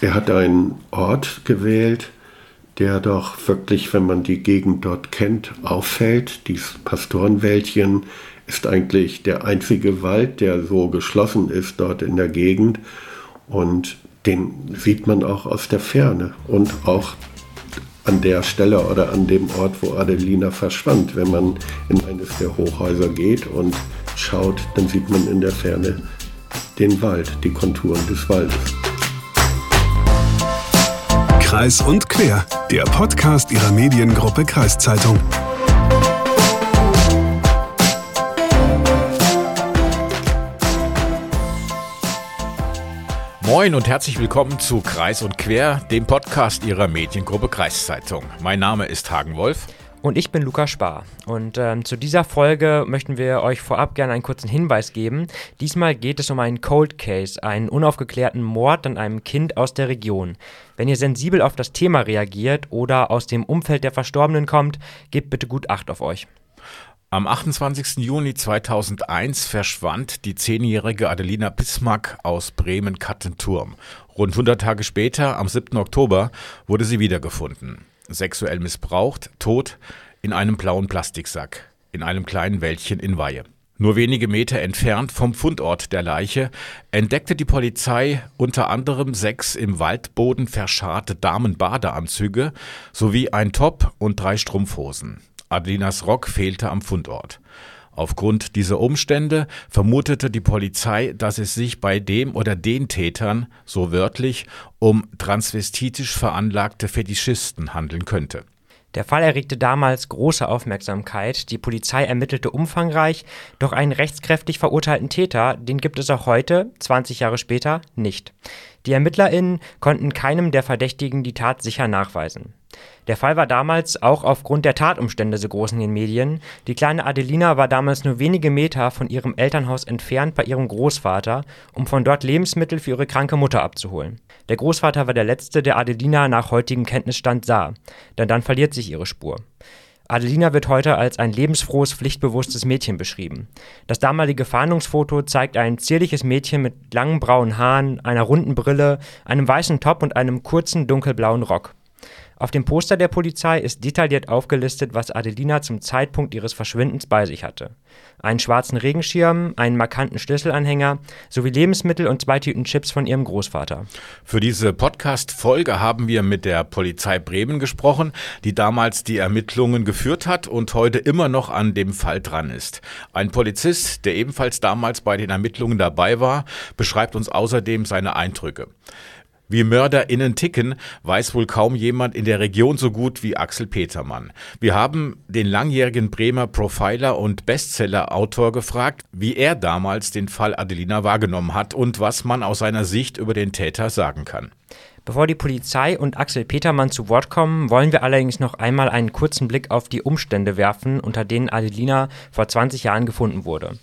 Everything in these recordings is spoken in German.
er hat einen Ort gewählt, der doch wirklich, wenn man die Gegend dort kennt, auffällt. Dieses Pastorenwäldchen ist eigentlich der einzige Wald, der so geschlossen ist dort in der Gegend. Und den sieht man auch aus der Ferne und auch an der Stelle oder an dem Ort, wo Adelina verschwand. Wenn man in eines der Hochhäuser geht und schaut, dann sieht man in der Ferne den Wald, die Konturen des Waldes. Kreis und Quer, der Podcast ihrer Mediengruppe Kreiszeitung. Moin und herzlich willkommen zu Kreis und Quer, dem Podcast Ihrer Mediengruppe Kreiszeitung. Mein Name ist Hagen Wolf. Und ich bin Lukas Spar. Und ähm, zu dieser Folge möchten wir euch vorab gerne einen kurzen Hinweis geben. Diesmal geht es um einen Cold Case, einen unaufgeklärten Mord an einem Kind aus der Region. Wenn ihr sensibel auf das Thema reagiert oder aus dem Umfeld der Verstorbenen kommt, gebt bitte gut Acht auf euch. Am 28. Juni 2001 verschwand die zehnjährige Adelina Bismarck aus Bremen-Kattenturm. Rund 100 Tage später, am 7. Oktober, wurde sie wiedergefunden. Sexuell missbraucht, tot, in einem blauen Plastiksack, in einem kleinen Wäldchen in Weihe. Nur wenige Meter entfernt vom Fundort der Leiche entdeckte die Polizei unter anderem sechs im Waldboden verscharrte Damenbadeanzüge sowie ein Top und drei Strumpfhosen. Adelinas Rock fehlte am Fundort. Aufgrund dieser Umstände vermutete die Polizei, dass es sich bei dem oder den Tätern, so wörtlich, um transvestitisch veranlagte Fetischisten handeln könnte. Der Fall erregte damals große Aufmerksamkeit, die Polizei ermittelte umfangreich, doch einen rechtskräftig verurteilten Täter, den gibt es auch heute, 20 Jahre später, nicht. Die ErmittlerInnen konnten keinem der Verdächtigen die Tat sicher nachweisen. Der Fall war damals auch aufgrund der Tatumstände so groß in den Medien. Die kleine Adelina war damals nur wenige Meter von ihrem Elternhaus entfernt bei ihrem Großvater, um von dort Lebensmittel für ihre kranke Mutter abzuholen. Der Großvater war der letzte, der Adelina nach heutigem Kenntnisstand sah, denn dann verliert sich ihre Spur. Adelina wird heute als ein lebensfrohes, pflichtbewusstes Mädchen beschrieben. Das damalige Fahndungsfoto zeigt ein zierliches Mädchen mit langen braunen Haaren, einer runden Brille, einem weißen Top und einem kurzen dunkelblauen Rock. Auf dem Poster der Polizei ist detailliert aufgelistet, was Adelina zum Zeitpunkt ihres Verschwindens bei sich hatte. Einen schwarzen Regenschirm, einen markanten Schlüsselanhänger sowie Lebensmittel und zwei Tüten Chips von ihrem Großvater. Für diese Podcast-Folge haben wir mit der Polizei Bremen gesprochen, die damals die Ermittlungen geführt hat und heute immer noch an dem Fall dran ist. Ein Polizist, der ebenfalls damals bei den Ermittlungen dabei war, beschreibt uns außerdem seine Eindrücke. Wie MörderInnen ticken, weiß wohl kaum jemand in der Region so gut wie Axel Petermann. Wir haben den langjährigen Bremer Profiler und Bestseller-Autor gefragt, wie er damals den Fall Adelina wahrgenommen hat und was man aus seiner Sicht über den Täter sagen kann. Bevor die Polizei und Axel Petermann zu Wort kommen, wollen wir allerdings noch einmal einen kurzen Blick auf die Umstände werfen, unter denen Adelina vor 20 Jahren gefunden wurde.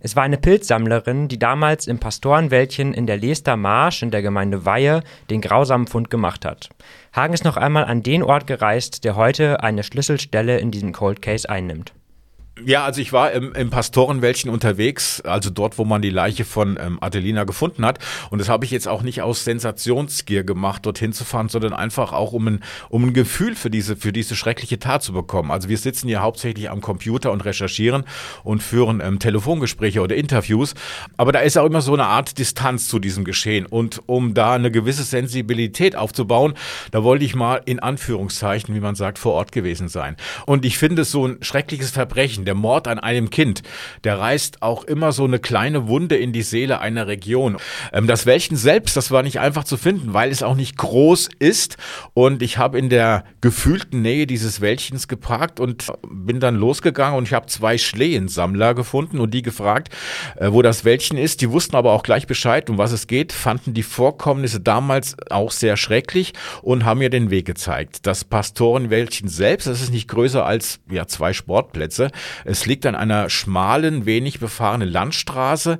Es war eine Pilzsammlerin, die damals im Pastorenwäldchen in der Leester Marsch in der Gemeinde Weihe den grausamen Fund gemacht hat. Hagen ist noch einmal an den Ort gereist, der heute eine Schlüsselstelle in diesem Cold Case einnimmt. Ja, also ich war im, im Pastorenwäldchen unterwegs, also dort, wo man die Leiche von ähm, Adelina gefunden hat. Und das habe ich jetzt auch nicht aus Sensationsgier gemacht, dorthin zu fahren, sondern einfach auch, um ein, um ein Gefühl für diese, für diese schreckliche Tat zu bekommen. Also wir sitzen hier hauptsächlich am Computer und recherchieren und führen ähm, Telefongespräche oder Interviews. Aber da ist auch immer so eine Art Distanz zu diesem Geschehen. Und um da eine gewisse Sensibilität aufzubauen, da wollte ich mal in Anführungszeichen, wie man sagt, vor Ort gewesen sein. Und ich finde so ein schreckliches Verbrechen, der Mord an einem Kind, der reißt auch immer so eine kleine Wunde in die Seele einer Region. Ähm, das Wäldchen selbst, das war nicht einfach zu finden, weil es auch nicht groß ist. Und ich habe in der gefühlten Nähe dieses Wäldchens geparkt und bin dann losgegangen und ich habe zwei Schlehensammler gefunden und die gefragt, äh, wo das Wäldchen ist. Die wussten aber auch gleich Bescheid, um was es geht, fanden die Vorkommnisse damals auch sehr schrecklich und haben mir den Weg gezeigt. Das Pastorenwäldchen selbst, das ist nicht größer als ja, zwei Sportplätze, es liegt an einer schmalen, wenig befahrenen Landstraße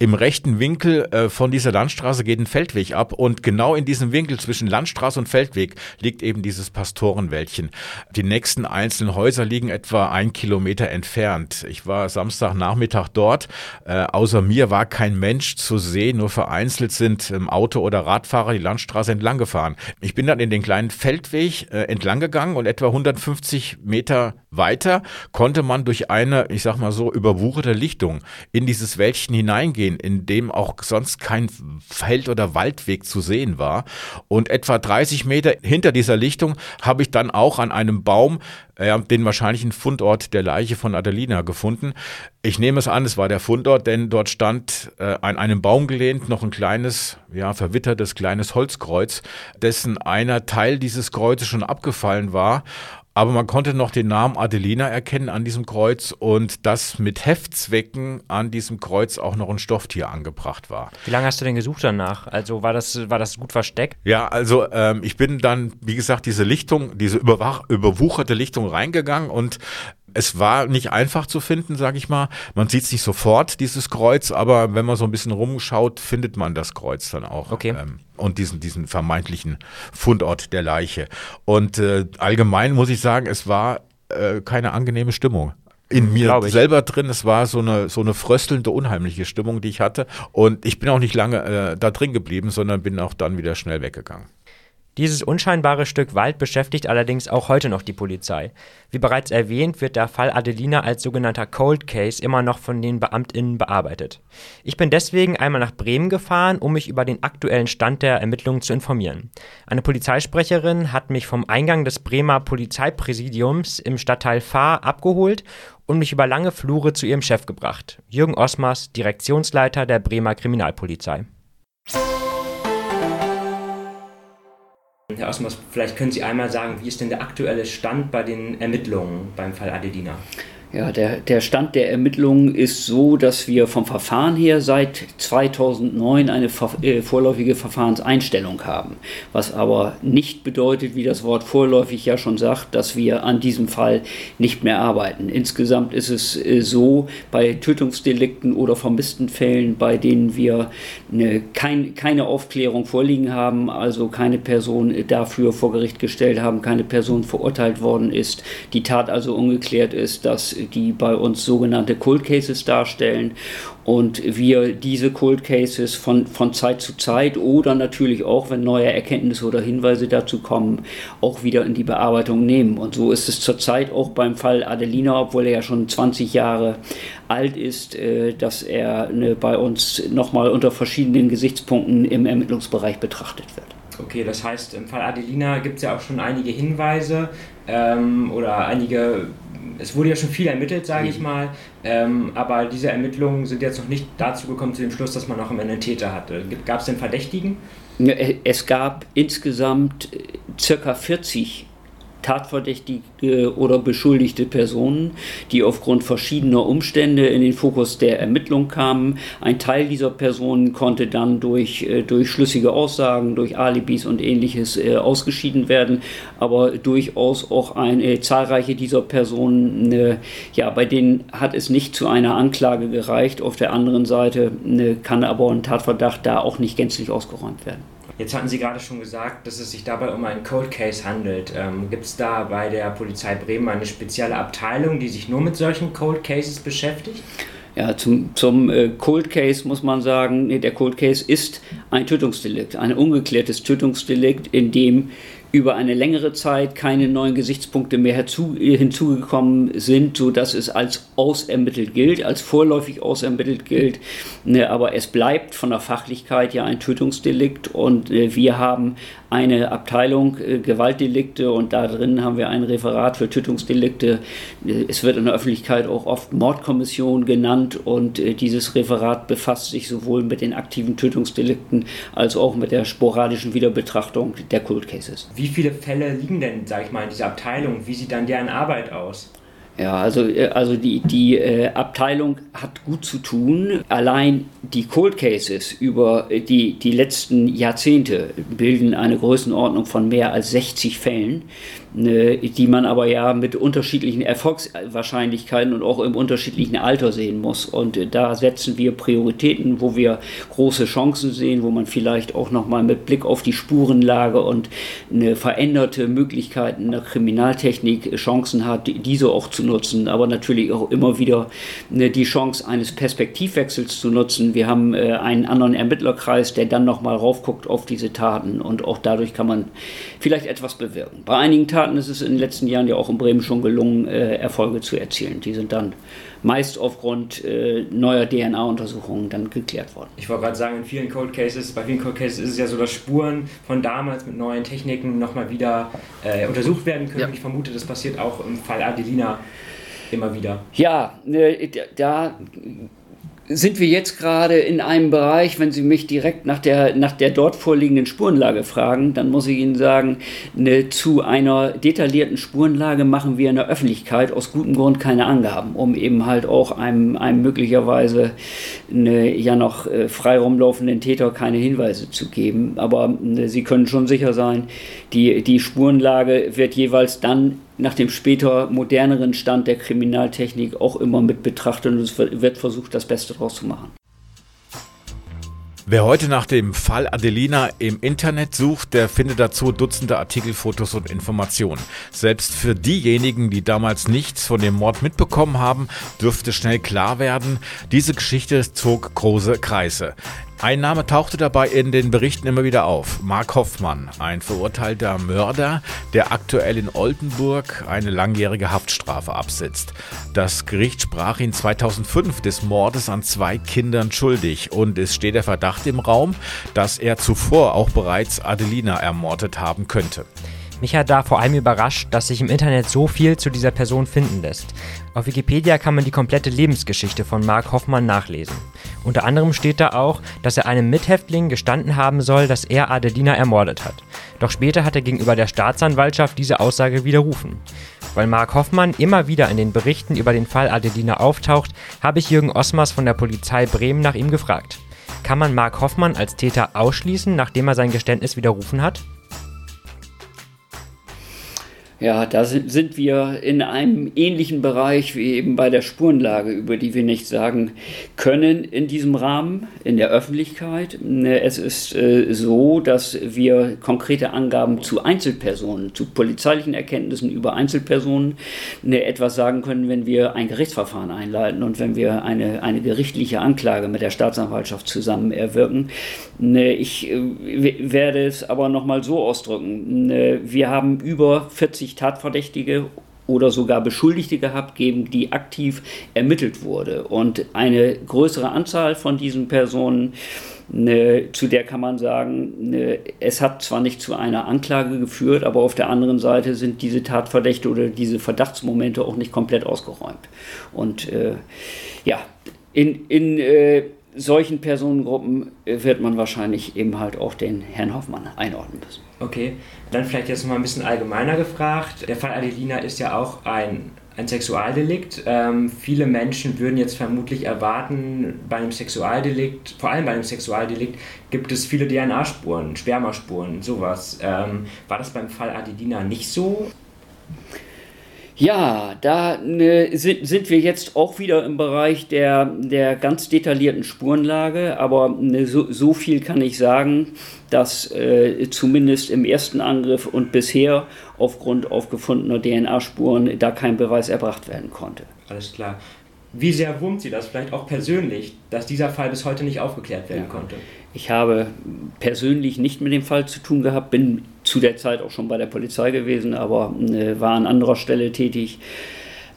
im rechten Winkel äh, von dieser Landstraße geht ein Feldweg ab und genau in diesem Winkel zwischen Landstraße und Feldweg liegt eben dieses Pastorenwäldchen. Die nächsten einzelnen Häuser liegen etwa ein Kilometer entfernt. Ich war Samstagnachmittag dort. Äh, außer mir war kein Mensch zu sehen, nur vereinzelt sind ähm, Auto- oder Radfahrer die Landstraße entlang gefahren. Ich bin dann in den kleinen Feldweg äh, entlang gegangen und etwa 150 Meter weiter konnte man durch eine, ich sag mal so, überwucherte Lichtung in dieses Wäldchen hineingehen, in dem auch sonst kein Feld- oder Waldweg zu sehen war. Und etwa 30 Meter hinter dieser Lichtung habe ich dann auch an einem Baum äh, den wahrscheinlichen Fundort der Leiche von Adelina gefunden. Ich nehme es an, es war der Fundort, denn dort stand äh, an einem Baum gelehnt noch ein kleines, ja, verwittertes kleines Holzkreuz, dessen einer Teil dieses Kreuzes schon abgefallen war aber man konnte noch den Namen Adelina erkennen an diesem Kreuz und dass mit Heftzwecken an diesem Kreuz auch noch ein Stofftier angebracht war. Wie lange hast du denn gesucht danach? Also war das, war das gut versteckt? Ja, also ähm, ich bin dann, wie gesagt, diese Lichtung, diese überwucherte Lichtung reingegangen und es war nicht einfach zu finden, sage ich mal. Man sieht es nicht sofort, dieses Kreuz, aber wenn man so ein bisschen rumschaut, findet man das Kreuz dann auch. Okay. Ähm, und diesen, diesen vermeintlichen Fundort der Leiche. Und äh, allgemein muss ich sagen, es war äh, keine angenehme Stimmung in mir selber drin. Es war so eine, so eine fröstelnde, unheimliche Stimmung, die ich hatte. Und ich bin auch nicht lange äh, da drin geblieben, sondern bin auch dann wieder schnell weggegangen. Dieses unscheinbare Stück Wald beschäftigt allerdings auch heute noch die Polizei. Wie bereits erwähnt, wird der Fall Adelina als sogenannter Cold Case immer noch von den BeamtInnen bearbeitet. Ich bin deswegen einmal nach Bremen gefahren, um mich über den aktuellen Stand der Ermittlungen zu informieren. Eine Polizeisprecherin hat mich vom Eingang des Bremer Polizeipräsidiums im Stadtteil Fahr abgeholt und mich über lange Flure zu ihrem Chef gebracht, Jürgen Osmers, Direktionsleiter der Bremer Kriminalpolizei. Herr Osmos, vielleicht können Sie einmal sagen, wie ist denn der aktuelle Stand bei den Ermittlungen beim Fall Adelina? Ja, der, der Stand der Ermittlungen ist so, dass wir vom Verfahren her seit 2009 eine äh, vorläufige Verfahrenseinstellung haben. Was aber nicht bedeutet, wie das Wort vorläufig ja schon sagt, dass wir an diesem Fall nicht mehr arbeiten. Insgesamt ist es äh, so, bei Tötungsdelikten oder vermissten Fällen, bei denen wir eine, kein, keine Aufklärung vorliegen haben, also keine Person dafür vor Gericht gestellt haben, keine Person verurteilt worden ist, die Tat also ungeklärt ist, dass die bei uns sogenannte Cold Cases darstellen und wir diese Cold Cases von, von Zeit zu Zeit oder natürlich auch, wenn neue Erkenntnisse oder Hinweise dazu kommen, auch wieder in die Bearbeitung nehmen. Und so ist es zurzeit auch beim Fall Adelina, obwohl er ja schon 20 Jahre alt ist, äh, dass er ne, bei uns nochmal unter verschiedenen Gesichtspunkten im Ermittlungsbereich betrachtet wird. Okay, das heißt, im Fall Adelina gibt es ja auch schon einige Hinweise ähm, oder einige es wurde ja schon viel ermittelt, sage ich mhm. mal, ähm, aber diese Ermittlungen sind jetzt noch nicht dazu gekommen, zu dem Schluss, dass man noch Ende einen Täter hatte. Gab es denn Verdächtigen? Es gab insgesamt äh, circa 40 tatverdächtige oder beschuldigte Personen, die aufgrund verschiedener Umstände in den Fokus der Ermittlung kamen. Ein Teil dieser Personen konnte dann durch, äh, durch schlüssige Aussagen, durch Alibis und ähnliches äh, ausgeschieden werden, aber durchaus auch eine, äh, zahlreiche dieser Personen, äh, ja, bei denen hat es nicht zu einer Anklage gereicht. Auf der anderen Seite äh, kann aber ein Tatverdacht da auch nicht gänzlich ausgeräumt werden. Jetzt hatten Sie gerade schon gesagt, dass es sich dabei um einen Cold Case handelt. Ähm, Gibt es da bei der Polizei Bremen eine spezielle Abteilung, die sich nur mit solchen Cold Cases beschäftigt? Ja, zum, zum äh, Cold Case muss man sagen, der Cold Case ist ein Tötungsdelikt, ein ungeklärtes Tötungsdelikt, in dem über eine längere Zeit keine neuen Gesichtspunkte mehr herzu, hinzugekommen sind, sodass es als ausermittelt gilt, als vorläufig ausermittelt gilt. Ne, aber es bleibt von der Fachlichkeit ja ein Tötungsdelikt und äh, wir haben eine Abteilung äh, Gewaltdelikte und da drin haben wir ein Referat für Tötungsdelikte. Äh, es wird in der Öffentlichkeit auch oft Mordkommission genannt und äh, dieses Referat befasst sich sowohl mit den aktiven Tötungsdelikten als auch mit der sporadischen Wiederbetrachtung der Cold Cases. Wie viele Fälle liegen denn, sag ich mal, in dieser Abteilung? Wie sieht dann deren Arbeit aus? Ja, also, äh, also die, die äh, Abteilung hat gut zu tun. Allein die Cold Cases über die, die letzten Jahrzehnte bilden eine Größenordnung von mehr als 60 Fällen. Ne, die man aber ja mit unterschiedlichen Erfolgswahrscheinlichkeiten und auch im unterschiedlichen Alter sehen muss. Und äh, da setzen wir Prioritäten, wo wir große Chancen sehen, wo man vielleicht auch nochmal mit Blick auf die Spurenlage und eine veränderte Möglichkeiten der Kriminaltechnik Chancen hat, diese auch zu nutzen, aber natürlich auch immer wieder ne, die Chance eines Perspektivwechsels zu nutzen. Wir haben äh, einen anderen Ermittlerkreis, der dann nochmal raufguckt auf diese Taten und auch dadurch kann man vielleicht etwas bewirken. Bei einigen Taten ist es in den letzten Jahren ja auch in Bremen schon gelungen, äh, Erfolge zu erzielen. Die sind dann meist aufgrund äh, neuer DNA-Untersuchungen dann geklärt worden. Ich wollte gerade sagen, in vielen Cold Cases, bei vielen Cold Cases ist es ja so, dass Spuren von damals mit neuen Techniken nochmal wieder äh, untersucht werden können. Ja. Ich vermute, das passiert auch im Fall Adelina immer wieder. Ja, äh, da sind wir jetzt gerade in einem Bereich, wenn Sie mich direkt nach der, nach der dort vorliegenden Spurenlage fragen, dann muss ich Ihnen sagen, ne, zu einer detaillierten Spurenlage machen wir in der Öffentlichkeit aus gutem Grund keine Angaben, um eben halt auch einem, einem möglicherweise ne, ja noch äh, frei rumlaufenden Täter keine Hinweise zu geben. Aber ne, Sie können schon sicher sein, die, die Spurenlage wird jeweils dann nach dem später moderneren Stand der Kriminaltechnik auch immer mit betrachtet und es wird versucht, das Beste draus zu machen. Wer heute nach dem Fall Adelina im Internet sucht, der findet dazu Dutzende Artikel, Fotos und Informationen. Selbst für diejenigen, die damals nichts von dem Mord mitbekommen haben, dürfte schnell klar werden, diese Geschichte zog große Kreise. Ein Name tauchte dabei in den Berichten immer wieder auf. Mark Hoffmann, ein verurteilter Mörder, der aktuell in Oldenburg eine langjährige Haftstrafe absitzt. Das Gericht sprach ihn 2005 des Mordes an zwei Kindern schuldig und es steht der Verdacht im Raum, dass er zuvor auch bereits Adelina ermordet haben könnte. Mich hat da vor allem überrascht, dass sich im Internet so viel zu dieser Person finden lässt. Auf Wikipedia kann man die komplette Lebensgeschichte von Mark Hoffmann nachlesen. Unter anderem steht da auch, dass er einem Mithäftling gestanden haben soll, dass er Adelina ermordet hat. Doch später hat er gegenüber der Staatsanwaltschaft diese Aussage widerrufen. Weil Mark Hoffmann immer wieder in den Berichten über den Fall Adelina auftaucht, habe ich Jürgen Osmers von der Polizei Bremen nach ihm gefragt. Kann man Mark Hoffmann als Täter ausschließen, nachdem er sein Geständnis widerrufen hat? Ja, da sind wir in einem ähnlichen Bereich wie eben bei der Spurenlage, über die wir nichts sagen können in diesem Rahmen, in der Öffentlichkeit. Es ist äh, so, dass wir konkrete Angaben zu Einzelpersonen, zu polizeilichen Erkenntnissen über Einzelpersonen ne, etwas sagen können, wenn wir ein Gerichtsverfahren einleiten und wenn wir eine, eine gerichtliche Anklage mit der Staatsanwaltschaft zusammen erwirken. Ne, ich äh, werde es aber nochmal so ausdrücken. Ne, wir haben über 40 Tatverdächtige oder sogar Beschuldigte gehabt, gegen die aktiv ermittelt wurde. Und eine größere Anzahl von diesen Personen, ne, zu der kann man sagen, ne, es hat zwar nicht zu einer Anklage geführt, aber auf der anderen Seite sind diese Tatverdächte oder diese Verdachtsmomente auch nicht komplett ausgeräumt. Und äh, ja, in, in äh, solchen Personengruppen wird man wahrscheinlich eben halt auch den Herrn Hoffmann einordnen müssen. Okay, dann vielleicht jetzt noch mal ein bisschen allgemeiner gefragt. Der Fall Adelina ist ja auch ein, ein Sexualdelikt. Ähm, viele Menschen würden jetzt vermutlich erwarten, bei einem Sexualdelikt, vor allem bei einem Sexualdelikt, gibt es viele DNA-Spuren, Spermaspuren, sowas. Ähm, war das beim Fall Adelina nicht so? Ja, da ne, sind, sind wir jetzt auch wieder im Bereich der, der ganz detaillierten Spurenlage, aber ne, so, so viel kann ich sagen, dass äh, zumindest im ersten Angriff und bisher aufgrund aufgefundener DNA-Spuren da kein Beweis erbracht werden konnte. Alles klar. Wie sehr wurmt Sie das vielleicht auch persönlich, dass dieser Fall bis heute nicht aufgeklärt werden ja. konnte? Ich habe persönlich nicht mit dem Fall zu tun gehabt, bin zu der Zeit auch schon bei der Polizei gewesen, aber äh, war an anderer Stelle tätig.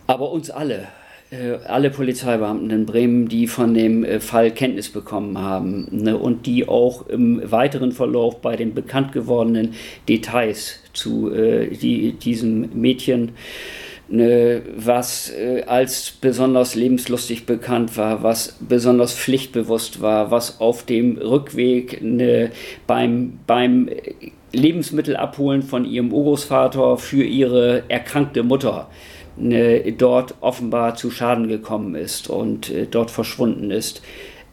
Aber uns alle, äh, alle Polizeibeamten in Bremen, die von dem äh, Fall Kenntnis bekommen haben ne, und die auch im weiteren Verlauf bei den bekannt gewordenen Details zu äh, die, diesem Mädchen Ne, was als besonders lebenslustig bekannt war, was besonders pflichtbewusst war, was auf dem Rückweg ne, beim, beim Lebensmittelabholen von ihrem Urgroßvater für ihre erkrankte Mutter ne, dort offenbar zu Schaden gekommen ist und äh, dort verschwunden ist.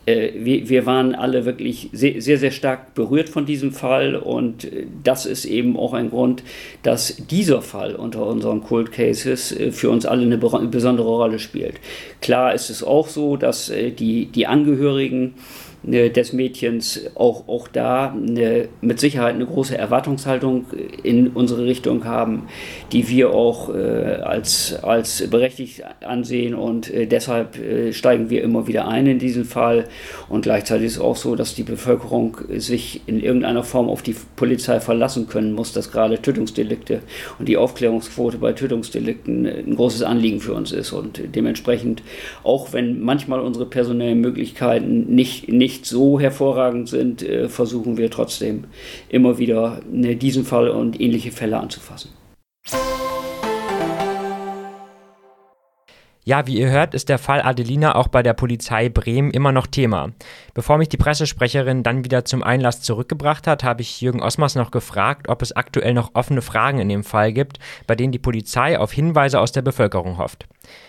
äh, wir, waren alle wirklich sehr, sehr, stark berührt von diesem Fall und äh, das ist eben auch ein Grund, dass dieser Fall unter unseren Cold Cases für uns alle eine besondere Rolle spielt. Klar ist es auch so, dass die, die Angehörigen des Mädchens auch, auch da eine, mit Sicherheit eine große Erwartungshaltung in unsere Richtung haben, die wir auch äh, als, als berechtigt ansehen. Und äh, deshalb äh, steigen wir immer wieder ein in diesen Fall. Und gleichzeitig ist es auch so, dass die Bevölkerung sich in irgendeiner Form auf die Polizei verlassen können muss, dass gerade Tötungsdelikte und die Aufklärungsquote bei Tötungsdelikten ein großes Anliegen für uns ist. Und dementsprechend auch wenn manchmal unsere personellen Möglichkeiten nicht, nicht nicht so hervorragend sind, äh, versuchen wir trotzdem immer wieder ne, diesen Fall und ähnliche Fälle anzufassen. Ja, wie ihr hört, ist der Fall Adelina auch bei der Polizei Bremen immer noch Thema. Bevor mich die Pressesprecherin dann wieder zum Einlass zurückgebracht hat, habe ich Jürgen Osmers noch gefragt, ob es aktuell noch offene Fragen in dem Fall gibt, bei denen die Polizei auf Hinweise aus der Bevölkerung hofft.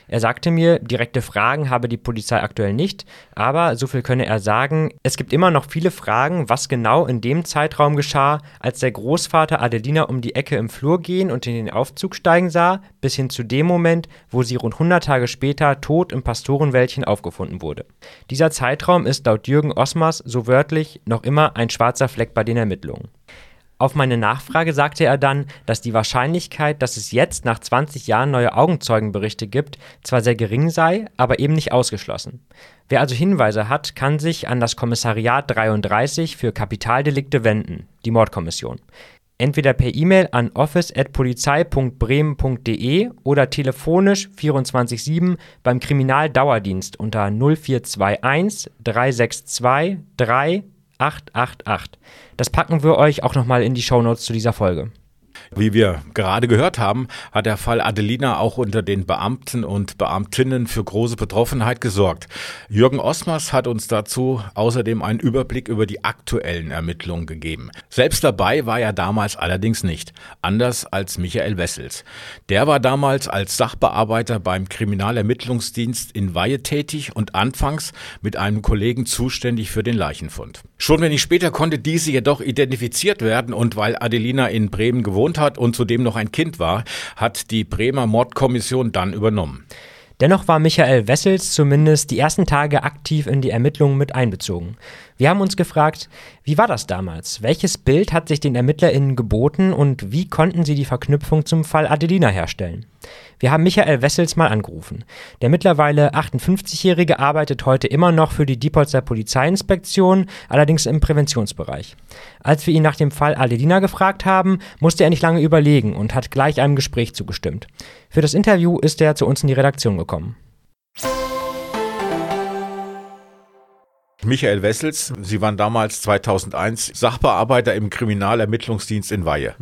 Er sagte mir, direkte Fragen habe die Polizei aktuell nicht, aber so viel könne er sagen, es gibt immer noch viele Fragen, was genau in dem Zeitraum geschah, als der Großvater Adelina um die Ecke im Flur gehen und in den Aufzug steigen sah, bis hin zu dem Moment, wo sie rund 100 Tage später tot im Pastorenwäldchen aufgefunden wurde. Dieser Zeitraum ist laut Jürgen Osmers so wörtlich noch immer ein schwarzer Fleck bei den Ermittlungen. Auf meine Nachfrage sagte er dann, dass die Wahrscheinlichkeit, dass es jetzt nach 20 Jahren neue Augenzeugenberichte gibt, zwar sehr gering sei, aber eben nicht ausgeschlossen. Wer also Hinweise hat, kann sich an das Kommissariat 33 für Kapitaldelikte wenden, die Mordkommission. Entweder per E-Mail an office.polizei.bremen.de oder telefonisch 24-7 beim Kriminaldauerdienst unter 0421 362 3 888. Das packen wir euch auch nochmal in die Shownotes zu dieser Folge. Wie wir gerade gehört haben, hat der Fall Adelina auch unter den Beamten und Beamtinnen für große Betroffenheit gesorgt. Jürgen Osmers hat uns dazu außerdem einen Überblick über die aktuellen Ermittlungen gegeben. Selbst dabei war er damals allerdings nicht, anders als Michael Wessels. Der war damals als Sachbearbeiter beim Kriminalermittlungsdienst in Weihe tätig und anfangs mit einem Kollegen zuständig für den Leichenfund. Schon wenig später konnte diese jedoch identifiziert werden und weil Adelina in Bremen gewohnt hat und zudem noch ein Kind war, hat die Bremer Mordkommission dann übernommen. Dennoch war Michael Wessels zumindest die ersten Tage aktiv in die Ermittlungen mit einbezogen. Wir haben uns gefragt, wie war das damals? Welches Bild hat sich den ErmittlerInnen geboten und wie konnten sie die Verknüpfung zum Fall Adelina herstellen? Wir haben Michael Wessels mal angerufen. Der mittlerweile 58-Jährige arbeitet heute immer noch für die Diepholzer Polizeiinspektion, allerdings im Präventionsbereich. Als wir ihn nach dem Fall Adelina gefragt haben, musste er nicht lange überlegen und hat gleich einem Gespräch zugestimmt. Für das Interview ist er zu uns in die Redaktion gekommen. Michael Wessels, Sie waren damals 2001 Sachbearbeiter im Kriminalermittlungsdienst in Weihe.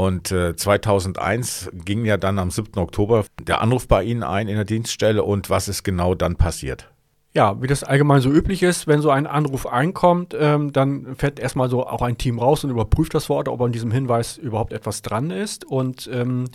Und äh, 2001 ging ja dann am 7. Oktober der Anruf bei Ihnen ein in der Dienststelle und was ist genau dann passiert? Ja, wie das allgemein so üblich ist, wenn so ein Anruf einkommt, ähm, dann fährt erstmal so auch ein Team raus und überprüft das Wort, ob an diesem Hinweis überhaupt etwas dran ist. Und ähm,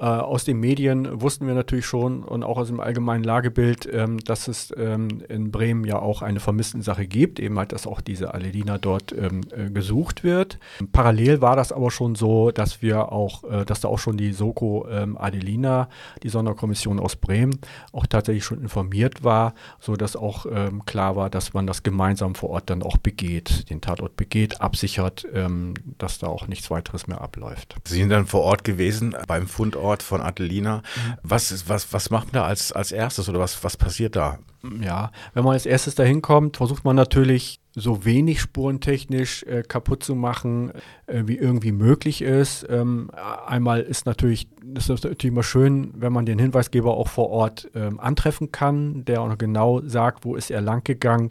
äh, aus den Medien wussten wir natürlich schon und auch aus dem allgemeinen Lagebild, ähm, dass es ähm, in Bremen ja auch eine Vermisstensache gibt, eben halt, dass auch diese Aledina dort ähm, äh, gesucht wird. Parallel war das aber schon so, dass wir auch, äh, dass da auch schon die Soko ähm, Adelina, die Sonderkommission aus Bremen, auch tatsächlich schon informiert war, sodass auch ähm, klar war, dass man das gemeinsam vor Ort dann auch begeht, den Tatort begeht, absichert, ähm, dass da auch nichts weiteres mehr abläuft. Sie sind dann vor Ort gewesen beim Fundort Ort von Adelina. Was, was, was macht man da als, als erstes oder was, was passiert da? Ja, wenn man als erstes da hinkommt, versucht man natürlich so wenig spurentechnisch äh, kaputt zu machen, äh, wie irgendwie möglich ist. Ähm, einmal ist natürlich, ist natürlich immer schön, wenn man den Hinweisgeber auch vor Ort ähm, antreffen kann, der auch noch genau sagt, wo ist er lang gegangen,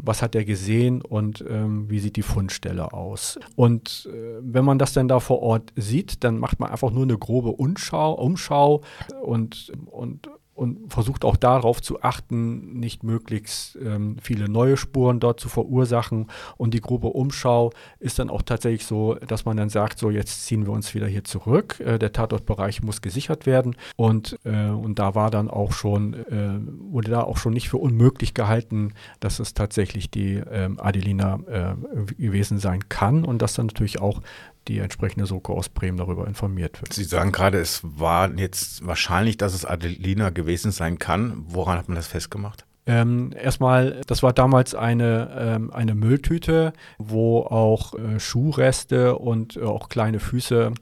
was hat er gesehen und ähm, wie sieht die Fundstelle aus. Und äh, wenn man das dann da vor Ort sieht, dann macht man einfach nur eine grobe Umschau, Umschau und, und und versucht auch darauf zu achten, nicht möglichst ähm, viele neue Spuren dort zu verursachen. Und die grobe Umschau ist dann auch tatsächlich so, dass man dann sagt, so jetzt ziehen wir uns wieder hier zurück. Äh, der Tatortbereich muss gesichert werden. Und, äh, und da war dann auch schon, äh, wurde da auch schon nicht für unmöglich gehalten, dass es tatsächlich die ähm, Adelina äh, gewesen sein kann und dass dann natürlich auch die entsprechende Soko aus Bremen darüber informiert wird. Sie sagen gerade, es war jetzt wahrscheinlich, dass es Adelina gewesen sein kann. Woran hat man das festgemacht? Ähm, erstmal, das war damals eine, ähm, eine Mülltüte, wo auch äh, Schuhreste und äh, auch kleine Füße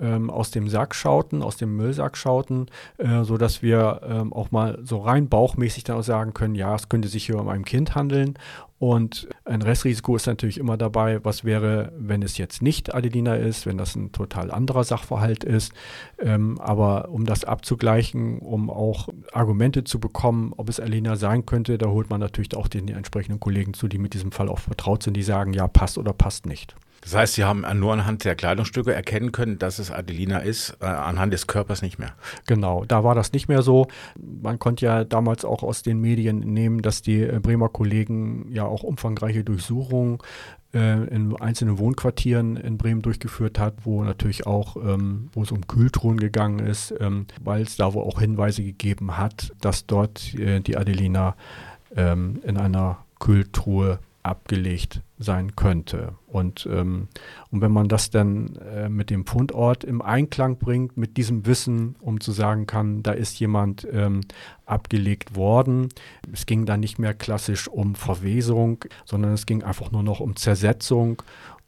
ähm, aus dem Sack schauten, aus dem Müllsack schauten, äh, so dass wir ähm, auch mal so rein bauchmäßig dann auch sagen können, ja, es könnte sich hier um ein Kind handeln. Und ein Restrisiko ist natürlich immer dabei, was wäre, wenn es jetzt nicht Adelina ist, wenn das ein total anderer Sachverhalt ist. Ähm, aber um das abzugleichen, um auch Argumente zu bekommen, ob es Adelina sein könnte, da holt man natürlich auch den entsprechenden Kollegen zu, die mit diesem Fall auch vertraut sind, die sagen, ja, passt oder passt nicht. Das heißt, Sie haben nur anhand der Kleidungsstücke erkennen können, dass es Adelina ist, äh, anhand des Körpers nicht mehr. Genau, da war das nicht mehr so. Man konnte ja damals auch aus den Medien nehmen, dass die äh, Bremer Kollegen ja auch umfangreiche Durchsuchungen äh, in einzelnen Wohnquartieren in Bremen durchgeführt hat, wo natürlich auch, ähm, wo es um Kühltruhen gegangen ist, ähm, weil es da wo auch Hinweise gegeben hat, dass dort äh, die Adelina ähm, in einer Kühltruhe abgelegt sein könnte. Und, ähm, und wenn man das dann äh, mit dem Fundort im Einklang bringt, mit diesem Wissen, um zu sagen kann, da ist jemand ähm, abgelegt worden. Es ging dann nicht mehr klassisch um Verwesung, sondern es ging einfach nur noch um Zersetzung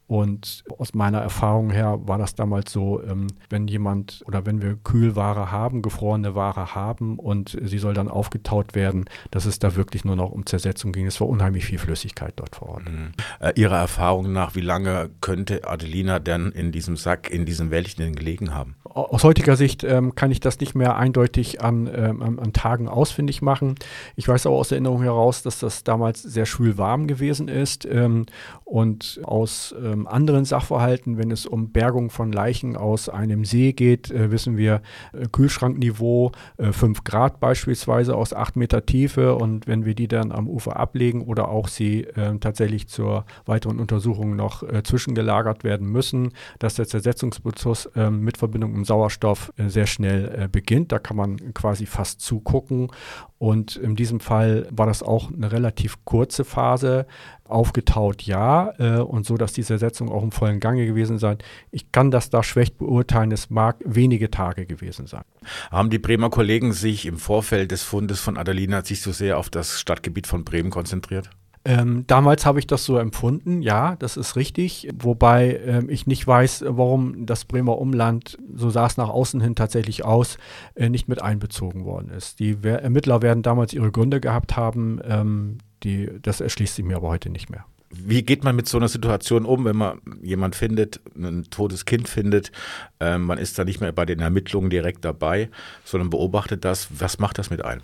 und aus meiner Erfahrung her war das damals so, ähm, wenn jemand oder wenn wir Kühlware haben, gefrorene Ware haben und sie soll dann aufgetaut werden, dass es da wirklich nur noch um Zersetzung ging. Es war unheimlich viel Flüssigkeit dort vor Ort. Mhm. Äh, Ihrer Erfahrung nach, wie lange könnte Adelina denn in diesem Sack, in diesem Wäldchen gelegen haben? Aus heutiger Sicht ähm, kann ich das nicht mehr eindeutig an, ähm, an, an, Tagen ausfindig machen. Ich weiß aber aus Erinnerung heraus, dass das damals sehr schwül warm gewesen ist ähm, und aus ähm, anderen Sachverhalten, wenn es um Bergung von Leichen aus einem See geht, äh, wissen wir äh, Kühlschrankniveau äh, 5 Grad beispielsweise aus 8 Meter Tiefe. Und wenn wir die dann am Ufer ablegen oder auch sie äh, tatsächlich zur weiteren Untersuchung noch äh, zwischengelagert werden müssen, dass der Zersetzungsprozess ähm, mit Verbindung im Sauerstoff äh, sehr schnell beginnt. Da kann man quasi fast zugucken. Und in diesem Fall war das auch eine relativ kurze Phase aufgetaut, ja, äh, und so, dass diese Setzung auch im vollen Gange gewesen sein. Ich kann das da schlecht beurteilen, es mag wenige Tage gewesen sein. Haben die Bremer Kollegen sich im Vorfeld des Fundes von Adelina sich so sehr auf das Stadtgebiet von Bremen konzentriert? Ähm, damals habe ich das so empfunden, ja, das ist richtig, wobei ähm, ich nicht weiß, warum das Bremer Umland, so sah es nach außen hin tatsächlich aus, äh, nicht mit einbezogen worden ist. Die Ermittler werden damals ihre Gründe gehabt haben, ähm, die, das erschließt sich mir aber heute nicht mehr. Wie geht man mit so einer Situation um, wenn man jemand findet, ein totes Kind findet, äh, man ist da nicht mehr bei den Ermittlungen direkt dabei, sondern beobachtet das. Was macht das mit einem?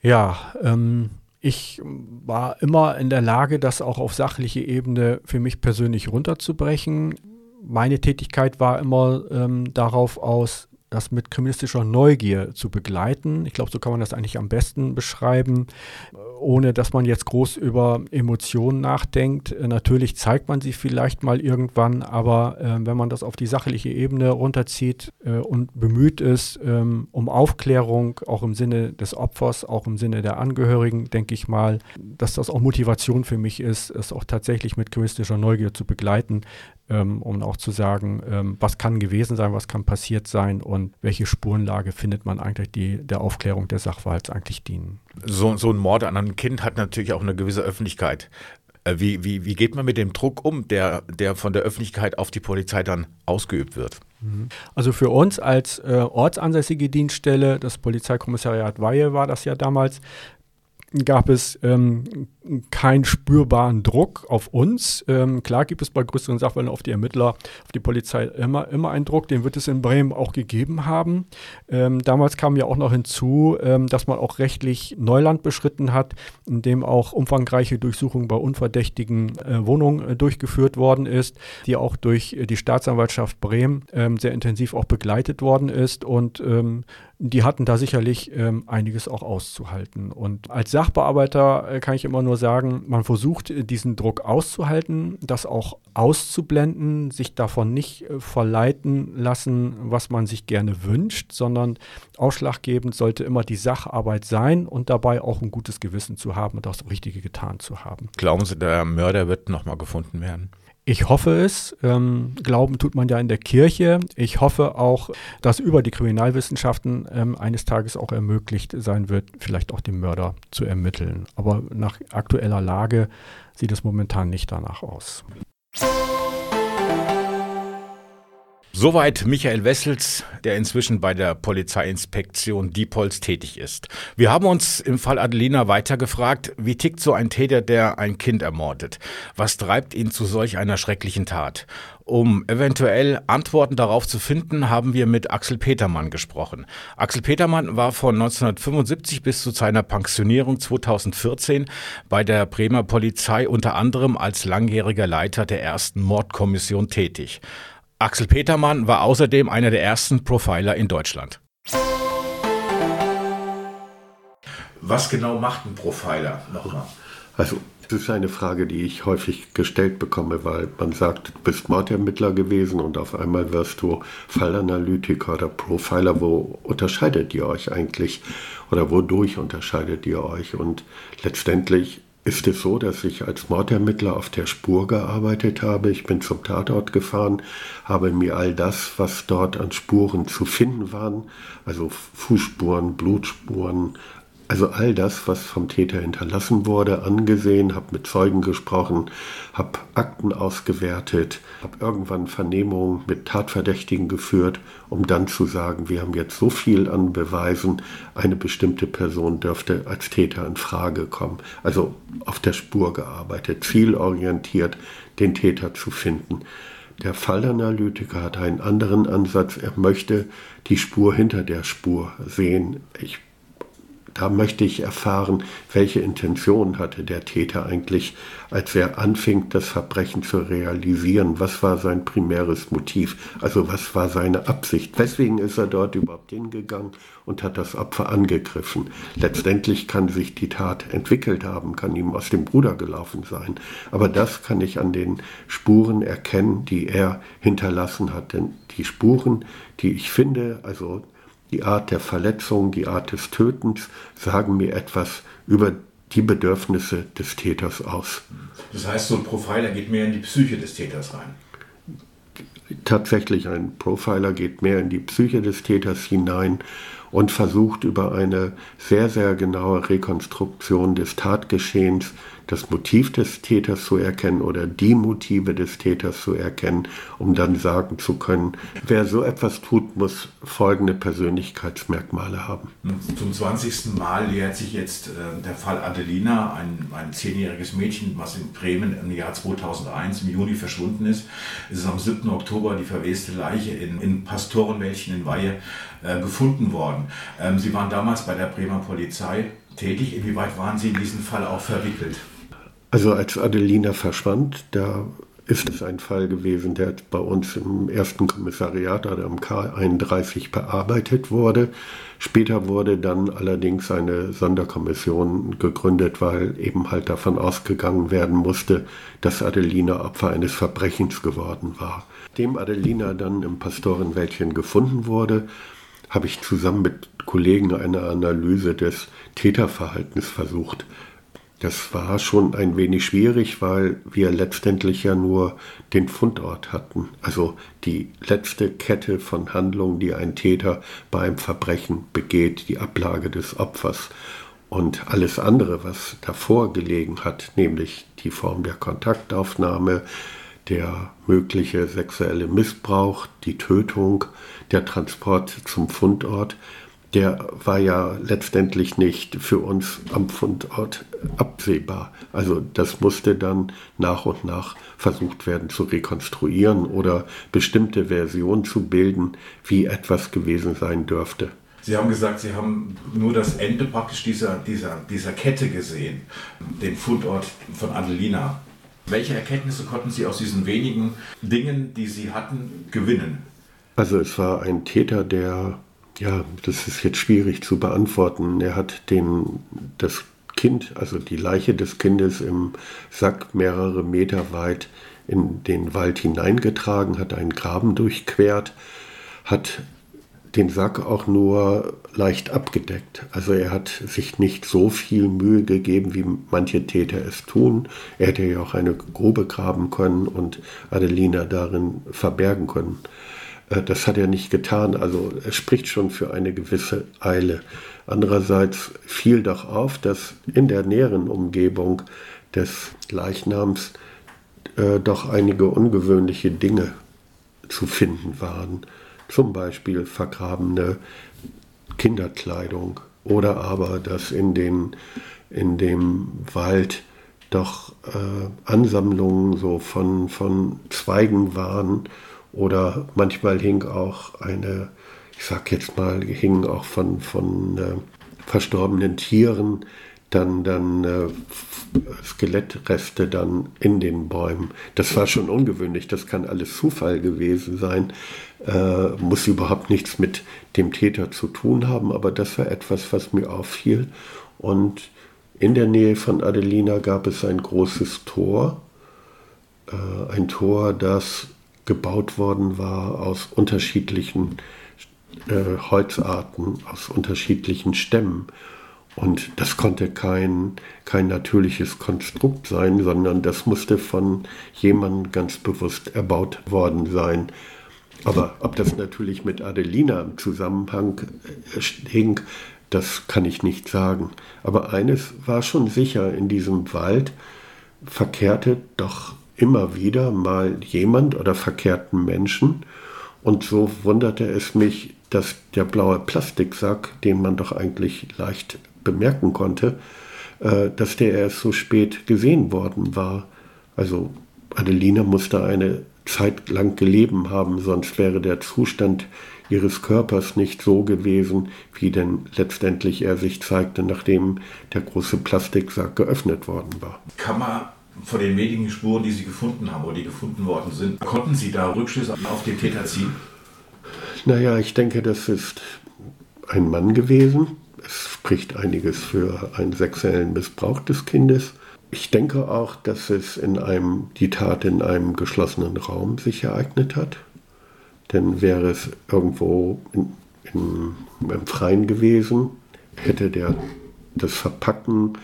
Ja, ähm, ich war immer in der Lage, das auch auf sachliche Ebene für mich persönlich runterzubrechen. Meine Tätigkeit war immer ähm, darauf aus, das mit kriminalistischer Neugier zu begleiten. Ich glaube, so kann man das eigentlich am besten beschreiben, ohne dass man jetzt groß über Emotionen nachdenkt. Äh, natürlich zeigt man sie vielleicht mal irgendwann, aber äh, wenn man das auf die sachliche Ebene runterzieht äh, und bemüht ist ähm, um Aufklärung, auch im Sinne des Opfers, auch im Sinne der Angehörigen, denke ich mal, dass das auch Motivation für mich ist, es auch tatsächlich mit kriminalistischer Neugier zu begleiten, ähm, um auch zu sagen, ähm, was kann gewesen sein, was kann passiert sein und welche Spurenlage findet man eigentlich, die der Aufklärung des Sachverhalts eigentlich dienen. So, so ein Mord an einem Kind hat natürlich auch eine gewisse Öffentlichkeit. Äh, wie, wie, wie geht man mit dem Druck um, der, der von der Öffentlichkeit auf die Polizei dann ausgeübt wird? Mhm. Also für uns als äh, ortsansässige Dienststelle, das Polizeikommissariat Weihe war das ja damals, gab es ähm, keinen spürbaren Druck auf uns. Ähm, klar gibt es bei größeren Sachverhalten auf die Ermittler, auf die Polizei immer, immer einen Druck, den wird es in Bremen auch gegeben haben. Ähm, damals kam ja auch noch hinzu, ähm, dass man auch rechtlich Neuland beschritten hat, in dem auch umfangreiche Durchsuchungen bei unverdächtigen äh, Wohnungen äh, durchgeführt worden ist, die auch durch äh, die Staatsanwaltschaft Bremen ähm, sehr intensiv auch begleitet worden ist und ähm, die hatten da sicherlich einiges auch auszuhalten. Und als Sachbearbeiter äh, kann ich immer nur sagen, man versucht äh, diesen Druck auszuhalten, das auch auszublenden, sich davon nicht äh, verleiten lassen, was man sich gerne wünscht, sondern ausschlaggebend sollte immer die Sacharbeit sein und dabei auch ein gutes Gewissen zu haben und das Richtige getan zu haben. Glauben Sie, der Mörder wird nochmal gefunden werden? Ich hoffe es. Ähm, Glauben tut man ja in der Kirche. Ich hoffe auch, dass über die Kriminalwissenschaften ähm, eines Tages auch ermöglicht sein wird, vielleicht auch den Mörder zu ermitteln. Aber nach aktueller Lage sieht es momentan nicht danach aus. Soweit Michael Wessels, der inzwischen bei der Polizeiinspektion Diepholz tätig ist. Wir haben uns im Fall Adelina weitergefragt, wie tickt so ein Täter, der ein Kind ermordet? Was treibt ihn zu solch einer schrecklichen Tat? Um eventuell Antworten darauf zu finden, haben wir mit Axel Petermann gesprochen. Axel Petermann war von 1975 bis zu seiner Pensionierung 2014 bei der Bremer Polizei unter anderem als langjähriger Leiter der ersten Mordkommission tätig. Axel Petermann war außerdem einer der ersten Profiler in Deutschland. Was genau macht ein Profiler nochmal? Also, das ist eine Frage, die ich häufig gestellt bekomme, weil man sagt, du bist Mordermittler gewesen und auf einmal wirst du Fallanalytiker oder Profiler. Wo unterscheidet ihr euch eigentlich oder wodurch unterscheidet ihr euch? Und letztendlich ist es so, dass ich als Mordermittler auf der Spur gearbeitet habe. Ich bin zum Tatort gefahren, habe mir all das, was dort an Spuren zu finden waren, also Fußspuren, Blutspuren, also all das, was vom Täter hinterlassen wurde, angesehen, habe mit Zeugen gesprochen, habe Akten ausgewertet, habe irgendwann Vernehmungen mit Tatverdächtigen geführt, um dann zu sagen, wir haben jetzt so viel an Beweisen, eine bestimmte Person dürfte als Täter in Frage kommen. Also auf der Spur gearbeitet, zielorientiert den Täter zu finden. Der Fallanalytiker hat einen anderen Ansatz. Er möchte die Spur hinter der Spur sehen. Ich da möchte ich erfahren, welche Intention hatte der Täter eigentlich, als er anfing, das Verbrechen zu realisieren. Was war sein primäres Motiv? Also was war seine Absicht? Weswegen ist er dort überhaupt hingegangen und hat das Opfer angegriffen? Letztendlich kann sich die Tat entwickelt haben, kann ihm aus dem Bruder gelaufen sein. Aber das kann ich an den Spuren erkennen, die er hinterlassen hat. Denn die Spuren, die ich finde, also die Art der Verletzung, die Art des Tötens sagen mir etwas über die Bedürfnisse des Täters aus. Das heißt, so ein Profiler geht mehr in die Psyche des Täters rein. Tatsächlich, ein Profiler geht mehr in die Psyche des Täters hinein und versucht über eine sehr, sehr genaue Rekonstruktion des Tatgeschehens das Motiv des Täters zu erkennen oder die Motive des Täters zu erkennen, um dann sagen zu können, wer so etwas tut, muss folgende Persönlichkeitsmerkmale haben. Zum 20. Mal lehrt sich jetzt äh, der Fall Adelina, ein, ein zehnjähriges Mädchen, was in Bremen im Jahr 2001 im Juni verschwunden ist. Es ist am 7. Oktober die verweste Leiche in, in Pastorenwäldchen in Weihe äh, gefunden worden. Ähm, Sie waren damals bei der Bremer Polizei tätig. Inwieweit waren Sie in diesen Fall auch verwickelt? Also als Adelina verschwand, da ist es ein Fall gewesen, der bei uns im ersten Kommissariat oder am K31 bearbeitet wurde. Später wurde dann allerdings eine Sonderkommission gegründet, weil eben halt davon ausgegangen werden musste, dass Adelina Opfer eines Verbrechens geworden war. Dem Adelina dann im Pastorenwäldchen gefunden wurde, habe ich zusammen mit Kollegen eine Analyse des Täterverhaltens versucht. Das war schon ein wenig schwierig, weil wir letztendlich ja nur den Fundort hatten. Also die letzte Kette von Handlungen, die ein Täter bei einem Verbrechen begeht, die Ablage des Opfers. Und alles andere, was davor gelegen hat, nämlich die Form der Kontaktaufnahme, der mögliche sexuelle Missbrauch, die Tötung, der Transport zum Fundort, der war ja letztendlich nicht für uns am Fundort absehbar. Also das musste dann nach und nach versucht werden zu rekonstruieren oder bestimmte Versionen zu bilden, wie etwas gewesen sein dürfte. Sie haben gesagt, Sie haben nur das Ende praktisch dieser, dieser, dieser Kette gesehen, den Fundort von Adelina. Welche Erkenntnisse konnten Sie aus diesen wenigen Dingen, die Sie hatten, gewinnen? Also es war ein Täter, der Ja, das ist jetzt schwierig zu beantworten. Er hat den, das Kind, also die Leiche des Kindes im Sack mehrere Meter weit in den Wald hineingetragen, hat einen Graben durchquert, hat den Sack auch nur leicht abgedeckt. Also er hat sich nicht so viel Mühe gegeben, wie manche Täter es tun. Er hätte ja auch eine Grube graben können und Adelina darin verbergen können. Äh, das hat er nicht getan. Also es spricht schon für eine gewisse Eile. Andererseits fiel doch auf, dass in der näheren Umgebung des Leichnams äh, doch einige ungewöhnliche Dinge zu finden waren. Zum Beispiel vergrabene Kinderkleidung oder aber, dass in, den, in dem Wald doch äh, Ansammlungen so von, von Zweigen waren oder manchmal hing auch eine, ich sag jetzt mal, hingen auch von, von äh, verstorbenen Tieren dann, dann äh, Skelettreste dann in den Bäumen. Das war schon ungewöhnlich, das kann alles Zufall gewesen sein, äh, muss überhaupt nichts mit dem Täter zu tun haben, aber das war etwas, was mir auffiel. Und in der Nähe von Adelina gab es ein großes Tor, äh, ein Tor, das gebaut worden war aus unterschiedlichen äh, Holzarten, aus unterschiedlichen Stämmen. Und das konnte kein, kein natürliches Konstrukt sein, sondern das musste von jemandem ganz bewusst erbaut worden sein. Aber ob das natürlich mit Adelina im Zusammenhang äh, hing, das kann ich nicht sagen. Aber eines war schon sicher, in diesem Wald verkehrte doch immer wieder mal jemand oder verkehrten Menschen. Und so wunderte es mich, dass der blaue Plastiksack, den man doch eigentlich leicht bemerken konnte, äh, dass der erst so spät gesehen worden war. Also Adelina musste eine Zeit lang gelebt haben, sonst wäre der Zustand ihres Körpers nicht so gewesen, wie denn letztendlich er sich zeigte, nachdem der große Plastiksack geöffnet worden war. Kann man von den wenigen Spuren, die Sie gefunden haben oder die gefunden worden sind, konnten Sie da Rückschlüsse auf den Täter ziehen? Naja, ich denke, das ist ein Mann gewesen. Es spricht einiges für einen sexuellen Missbrauch des Kindes. Ich denke auch, dass es in einem, die Tat in einem geschlossenen Raum sich ereignet hat. Denn wäre es irgendwo in, in, im Freien gewesen, hätte der, das Verpacken,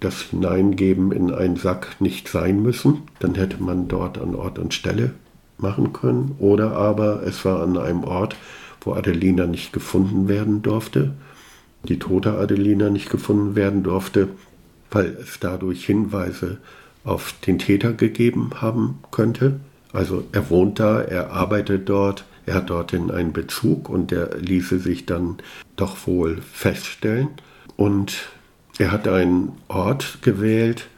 das Hineingeben in einen Sack nicht sein müssen. Dann hätte man dort an Ort und Stelle machen können. Oder aber es war an einem Ort, wo Adelina nicht gefunden werden durfte, die tote Adelina nicht gefunden werden durfte weil es dadurch Hinweise auf den Täter gegeben haben könnte. Also er wohnt da, er arbeitet dort, er hat dorthin einen Bezug und der ließe sich dann doch wohl feststellen. Und er hat einen Ort gewählt,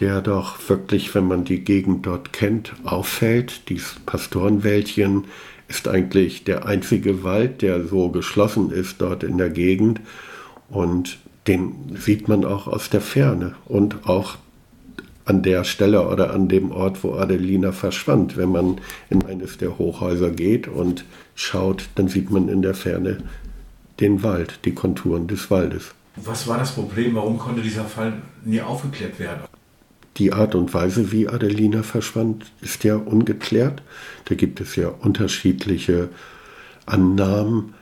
der doch wirklich, wenn man die Gegend dort kennt, auffällt. Dieses Pastorenwäldchen ist eigentlich der einzige Wald, der so geschlossen ist dort in der Gegend. Und den sieht man auch aus der Ferne und auch an der Stelle oder an dem Ort, wo Adelina verschwand. Wenn man in eines der Hochhäuser geht und schaut, dann sieht man in der Ferne den Wald, die Konturen des Waldes. Was war das Problem? Warum konnte dieser Fall nie aufgeklärt werden? Die Art und Weise, wie Adelina verschwand, ist ja ungeklärt. Da gibt es ja unterschiedliche Annahmen,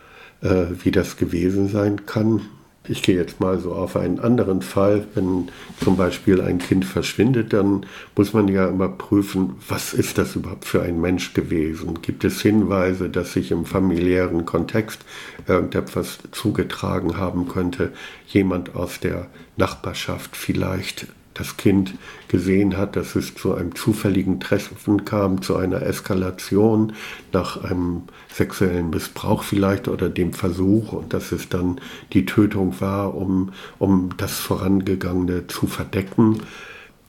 äh, wie das gewesen sein kann. Ich gehe jetzt mal so auf einen anderen Fall. Wenn zum Beispiel ein Kind verschwindet, dann muss man ja immer prüfen, was ist das überhaupt für ein Mensch gewesen? Gibt es Hinweise, dass sich im familiären Kontext irgendetwas zugetragen haben könnte? Jemand aus der Nachbarschaft vielleicht das Kind gesehen hat, dass es zu einem zufälligen Treffen kam, zu einer Eskalation nach einem sexuellen Missbrauch vielleicht oder dem Versuch und dass es dann die Tötung war, um, um das Vorangegangene zu verdecken.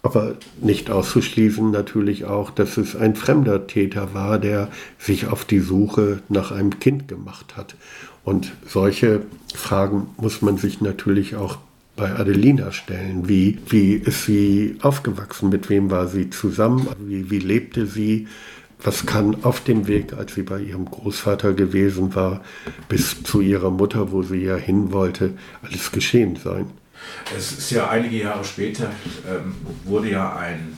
Aber nicht auszuschließen natürlich auch, dass es ein fremder Täter war, der sich auf die Suche nach einem Kind gemacht hat. Und solche Fragen muss man sich natürlich auch bei Adelina stellen. Wie, wie ist sie aufgewachsen? Mit wem war sie zusammen? Wie, wie lebte sie? was kann auf dem Weg, als sie bei ihrem Großvater gewesen war, bis zu ihrer Mutter, wo sie ja hin wollte, alles geschehen sein? Es ist ja einige Jahre später, ähm, wurde ja ein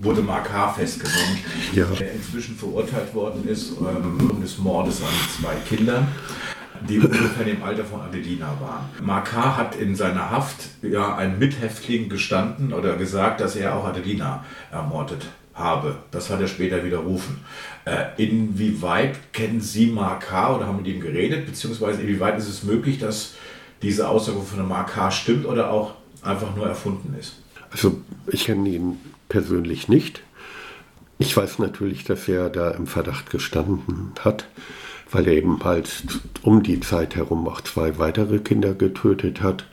wurde Mark H. festgenommen, ja. der inzwischen verurteilt worden ist ähm, des Mordes an zwei Kindern die ungefähr im Alter von Adelina waren. H. hat in seiner Haft ja einen Mithäftling gestanden oder gesagt, dass er auch Adelina ermordet habe. Das hat er später widerrufen. Äh, inwieweit kennen Sie H. oder haben mit ihm geredet, beziehungsweise inwieweit ist es möglich, dass diese Aussage von H. stimmt oder auch einfach nur erfunden ist? Also ich kenne ihn persönlich nicht. Ich weiß natürlich, dass er da im Verdacht gestanden hat, weil er eben halt um die Zeit herum auch zwei weitere Kinder getötet hat.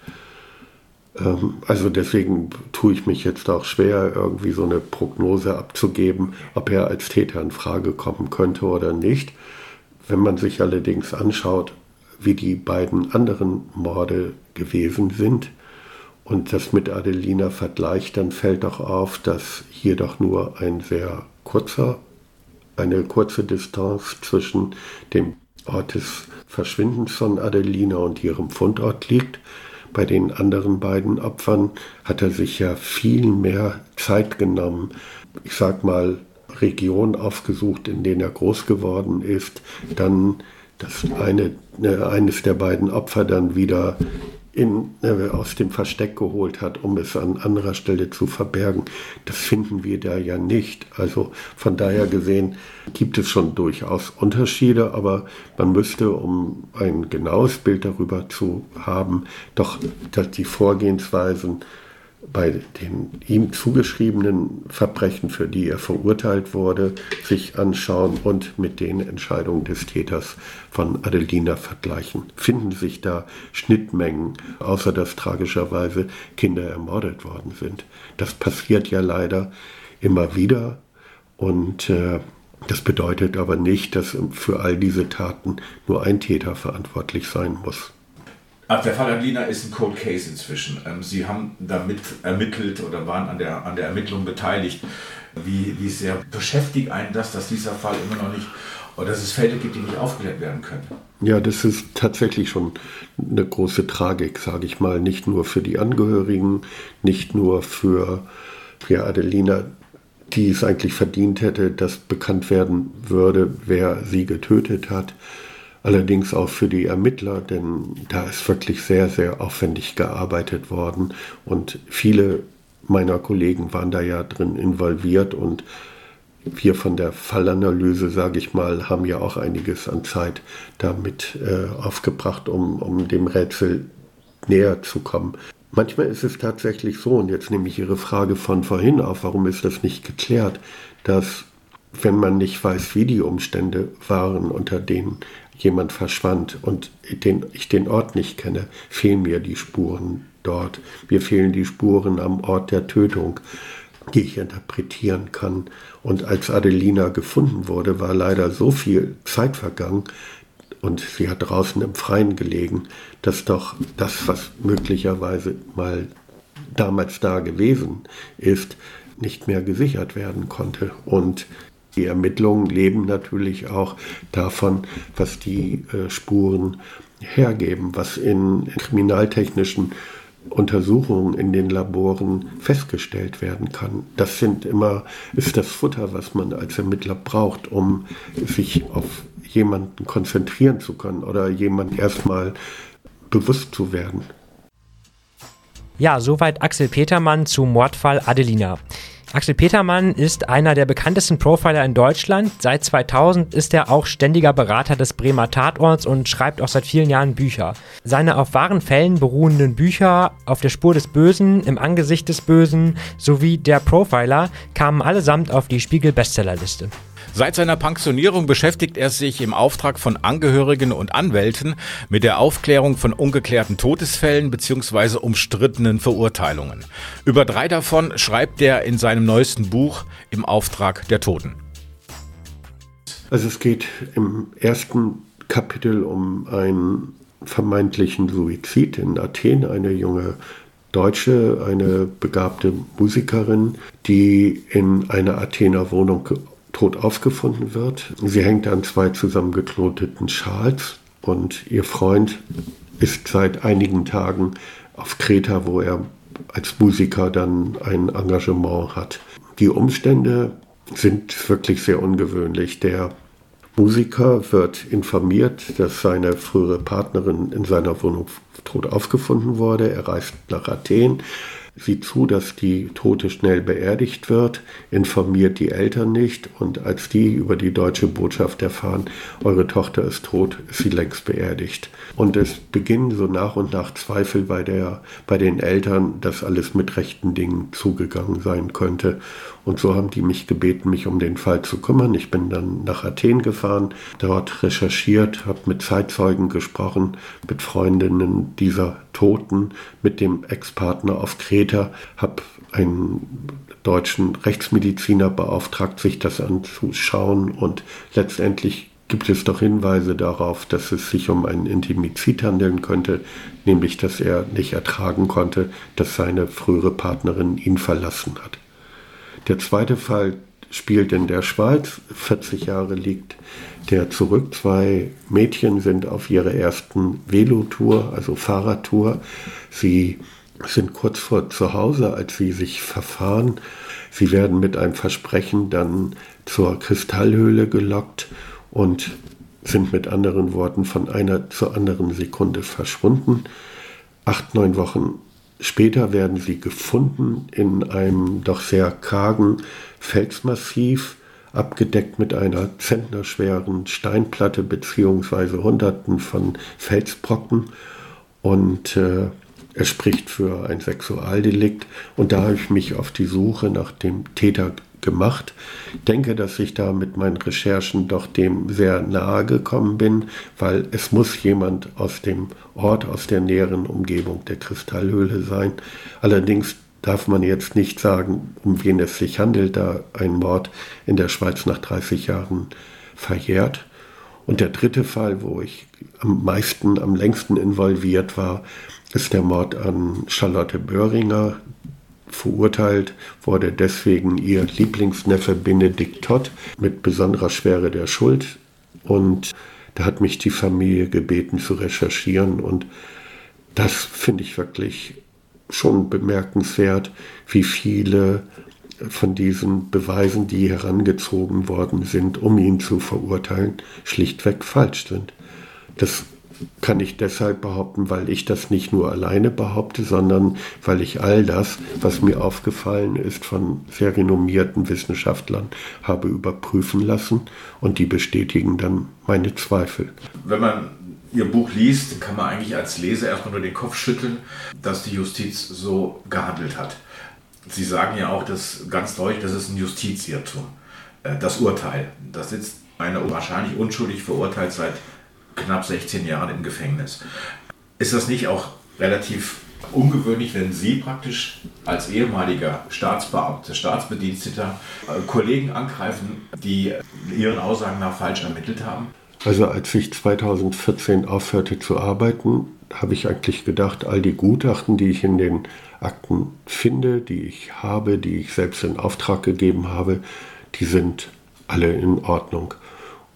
Ähm, also deswegen tue ich mich jetzt auch schwer, irgendwie so eine Prognose abzugeben, ob er als Täter in Frage kommen könnte oder nicht. Wenn man sich allerdings anschaut, wie die beiden anderen Morde gewesen sind und das mit Adelina vergleicht, dann fällt doch auf, dass hier doch nur ein sehr kurzer, eine kurze Distanz zwischen dem Ort des Verschwindens von Adelina und ihrem Fundort liegt. Bei den anderen beiden Opfern hat er sich ja viel mehr Zeit genommen. Ich sag mal, Regionen aufgesucht, in denen er groß geworden ist, dann das eine, äh, eines der beiden Opfer dann wieder in, äh, aus dem Versteck geholt hat, um es an anderer Stelle zu verbergen. Das finden wir da ja nicht. Also von daher gesehen gibt es schon durchaus Unterschiede, aber man müsste, um ein genaues Bild darüber zu haben, doch dass die Vorgehensweisen bei den ihm zugeschriebenen Verbrechen, für die er verurteilt wurde, sich anschauen und mit den Entscheidungen des Täters von Adelina vergleichen. Finden sich da Schnittmengen, außer dass tragischerweise Kinder ermordet worden sind. Das passiert ja leider immer wieder und äh, das bedeutet aber nicht, dass für all diese Taten nur ein Täter verantwortlich sein muss. Also der Fall Adelina ist ein Cold Case inzwischen. Ähm, Sie haben damit ermittelt oder waren an der, an der Ermittlung beteiligt. Wie, wie sehr beschäftigt einen das, dass dieser Fall immer noch nicht, oder dass es Fälle gibt, die nicht aufgeklärt werden können? Ja, das ist tatsächlich schon eine große Tragik, sage ich mal. Nicht nur für die Angehörigen, nicht nur für, für Adelina, die es eigentlich verdient hätte, dass bekannt werden würde, wer sie getötet hat allerdings auch für die Ermittler, denn da ist wirklich sehr, sehr aufwendig gearbeitet worden und viele meiner Kollegen waren da ja drin involviert und wir von der Fallanalyse, sage ich mal, haben ja auch einiges an Zeit damit äh, aufgebracht, um, um dem Rätsel näher zu kommen. Manchmal ist es tatsächlich so, und jetzt nehme ich Ihre Frage von vorhin auf, warum ist das nicht geklärt, dass wenn man nicht weiß, wie die Umstände waren, unter denen jemand verschwand und den, ich den Ort nicht kenne, fehlen mir die Spuren dort. Mir fehlen die Spuren am Ort der Tötung, die ich interpretieren kann. Und als Adelina gefunden wurde, war leider so viel Zeit vergangen und sie hat draußen im Freien gelegen, dass doch das, was möglicherweise mal damals da gewesen ist, nicht mehr gesichert werden konnte. Und die Ermittlungen leben natürlich auch davon, was die äh, Spuren hergeben, was in kriminaltechnischen Untersuchungen in den Laboren festgestellt werden kann. Das sind immer, ist das Futter, was man als Ermittler braucht, um sich auf jemanden konzentrieren zu können oder jemand erstmal bewusst zu werden. Ja, soweit Axel Petermann zum Mordfall Adelina. Axel Petermann ist einer der bekanntesten Profiler in Deutschland. Seit 2000 ist er auch ständiger Berater des Bremer Tatorts und schreibt auch seit vielen Jahren Bücher. Seine auf wahren Fällen beruhenden Bücher Auf der Spur des Bösen, Im Angesicht des Bösen sowie Der Profiler kamen allesamt auf die Spiegel-Bestsellerliste. Seit seiner Pensionierung beschäftigt er sich im Auftrag von Angehörigen und Anwälten mit der Aufklärung von ungeklärten Todesfällen bzw. umstrittenen Verurteilungen. Über drei davon schreibt er in seinem neuesten Buch Im Auftrag der Toten. Also es geht im ersten Kapitel um einen vermeintlichen Suizid in Athen, eine junge Deutsche, eine begabte Musikerin, die in einer Athener Wohnung tot aufgefunden wird. Sie hängt an zwei zusammengekloteten Schals und ihr Freund ist seit einigen Tagen auf Kreta, wo er als Musiker dann ein Engagement hat. Die Umstände sind wirklich sehr ungewöhnlich. Der Musiker wird informiert, dass seine frühere Partnerin in seiner Wohnung tot aufgefunden wurde. Er reist nach Athen, sieht zu, dass die Tote schnell beerdigt wird, informiert die Eltern nicht und als die über die deutsche Botschaft erfahren, eure Tochter ist tot, ist sie längst beerdigt. Und es beginnen so nach und nach Zweifel bei, der, bei den Eltern, dass alles mit rechten Dingen zugegangen sein könnte. Und so haben die mich gebeten, mich um den Fall zu kümmern. Ich bin dann nach Athen gefahren, dort recherchiert, habe mit Zeitzeugen gesprochen, mit Freundinnen dieser Toten, mit dem Ex-Partner auf Kreta, habe einen deutschen Rechtsmediziner beauftragt, sich das anzuschauen und letztendlich gibt es doch Hinweise darauf, dass es sich um einen Intimizid handeln könnte, nämlich dass er nicht ertragen konnte, dass seine frühere Partnerin ihn verlassen hat. Der zweite Fall spielt in der Schweiz. 40 Jahre liegt der zurück. Zwei Mädchen sind auf ihrer ersten Velotour, also Fahrradtour. Sie sind kurz vor zu Hause, als sie sich verfahren. Sie werden mit einem Versprechen dann zur Kristallhöhle gelockt und sind mit anderen Worten von einer zur anderen Sekunde verschwunden. Acht, neun Wochen Später werden sie gefunden in einem doch sehr kargen Felsmassiv, abgedeckt mit einer zentnerschweren Steinplatte beziehungsweise Hunderten von Felsbrocken. Und äh, er spricht für ein Sexualdelikt. Und da habe ich mich auf die Suche nach dem Täter gemacht. Ich denke, dass ich da mit meinen Recherchen doch dem sehr nahe gekommen bin, weil es muss jemand aus dem Ort, aus der näheren Umgebung der Kristallhöhle sein. Allerdings darf man jetzt nicht sagen, um wen es sich handelt, da ein Mord in der Schweiz nach 30 Jahren verjährt. Und der dritte Fall, wo ich am meisten, am längsten involviert war, ist der Mord an Charlotte Böhringer, Verurteilt wurde deswegen ihr Lieblingsneffe Benedikt Todd mit besonderer Schwere der Schuld. Und da hat mich die Familie gebeten zu recherchieren. Und das finde ich wirklich schon bemerkenswert, wie viele von diesen Beweisen, die herangezogen worden sind, um ihn zu verurteilen, schlichtweg falsch sind. Das kann ich deshalb behaupten, weil ich das nicht nur alleine behaupte, sondern weil ich all das, was mir aufgefallen ist, von sehr renommierten Wissenschaftlern habe überprüfen lassen und die bestätigen dann meine Zweifel. Wenn man Ihr Buch liest, kann man eigentlich als Leser erstmal nur den Kopf schütteln, dass die Justiz so gehandelt hat. Sie sagen ja auch dass ganz deutlich, das ist ein Justizirrtum. Äh, das Urteil, da sitzt einer wahrscheinlich unschuldig verurteilt seit knapp 16 Jahren im Gefängnis. Ist das nicht auch relativ ungewöhnlich, wenn Sie praktisch als ehemaliger Staatsbeamter, Staatsbediensteter äh, Kollegen angreifen, die Ihren Aussagen nach falsch ermittelt haben? Also als ich 2014 aufhörte zu arbeiten, habe ich eigentlich gedacht, all die Gutachten, die ich in den Akten finde, die ich habe, die ich selbst in Auftrag gegeben habe, die sind alle in Ordnung.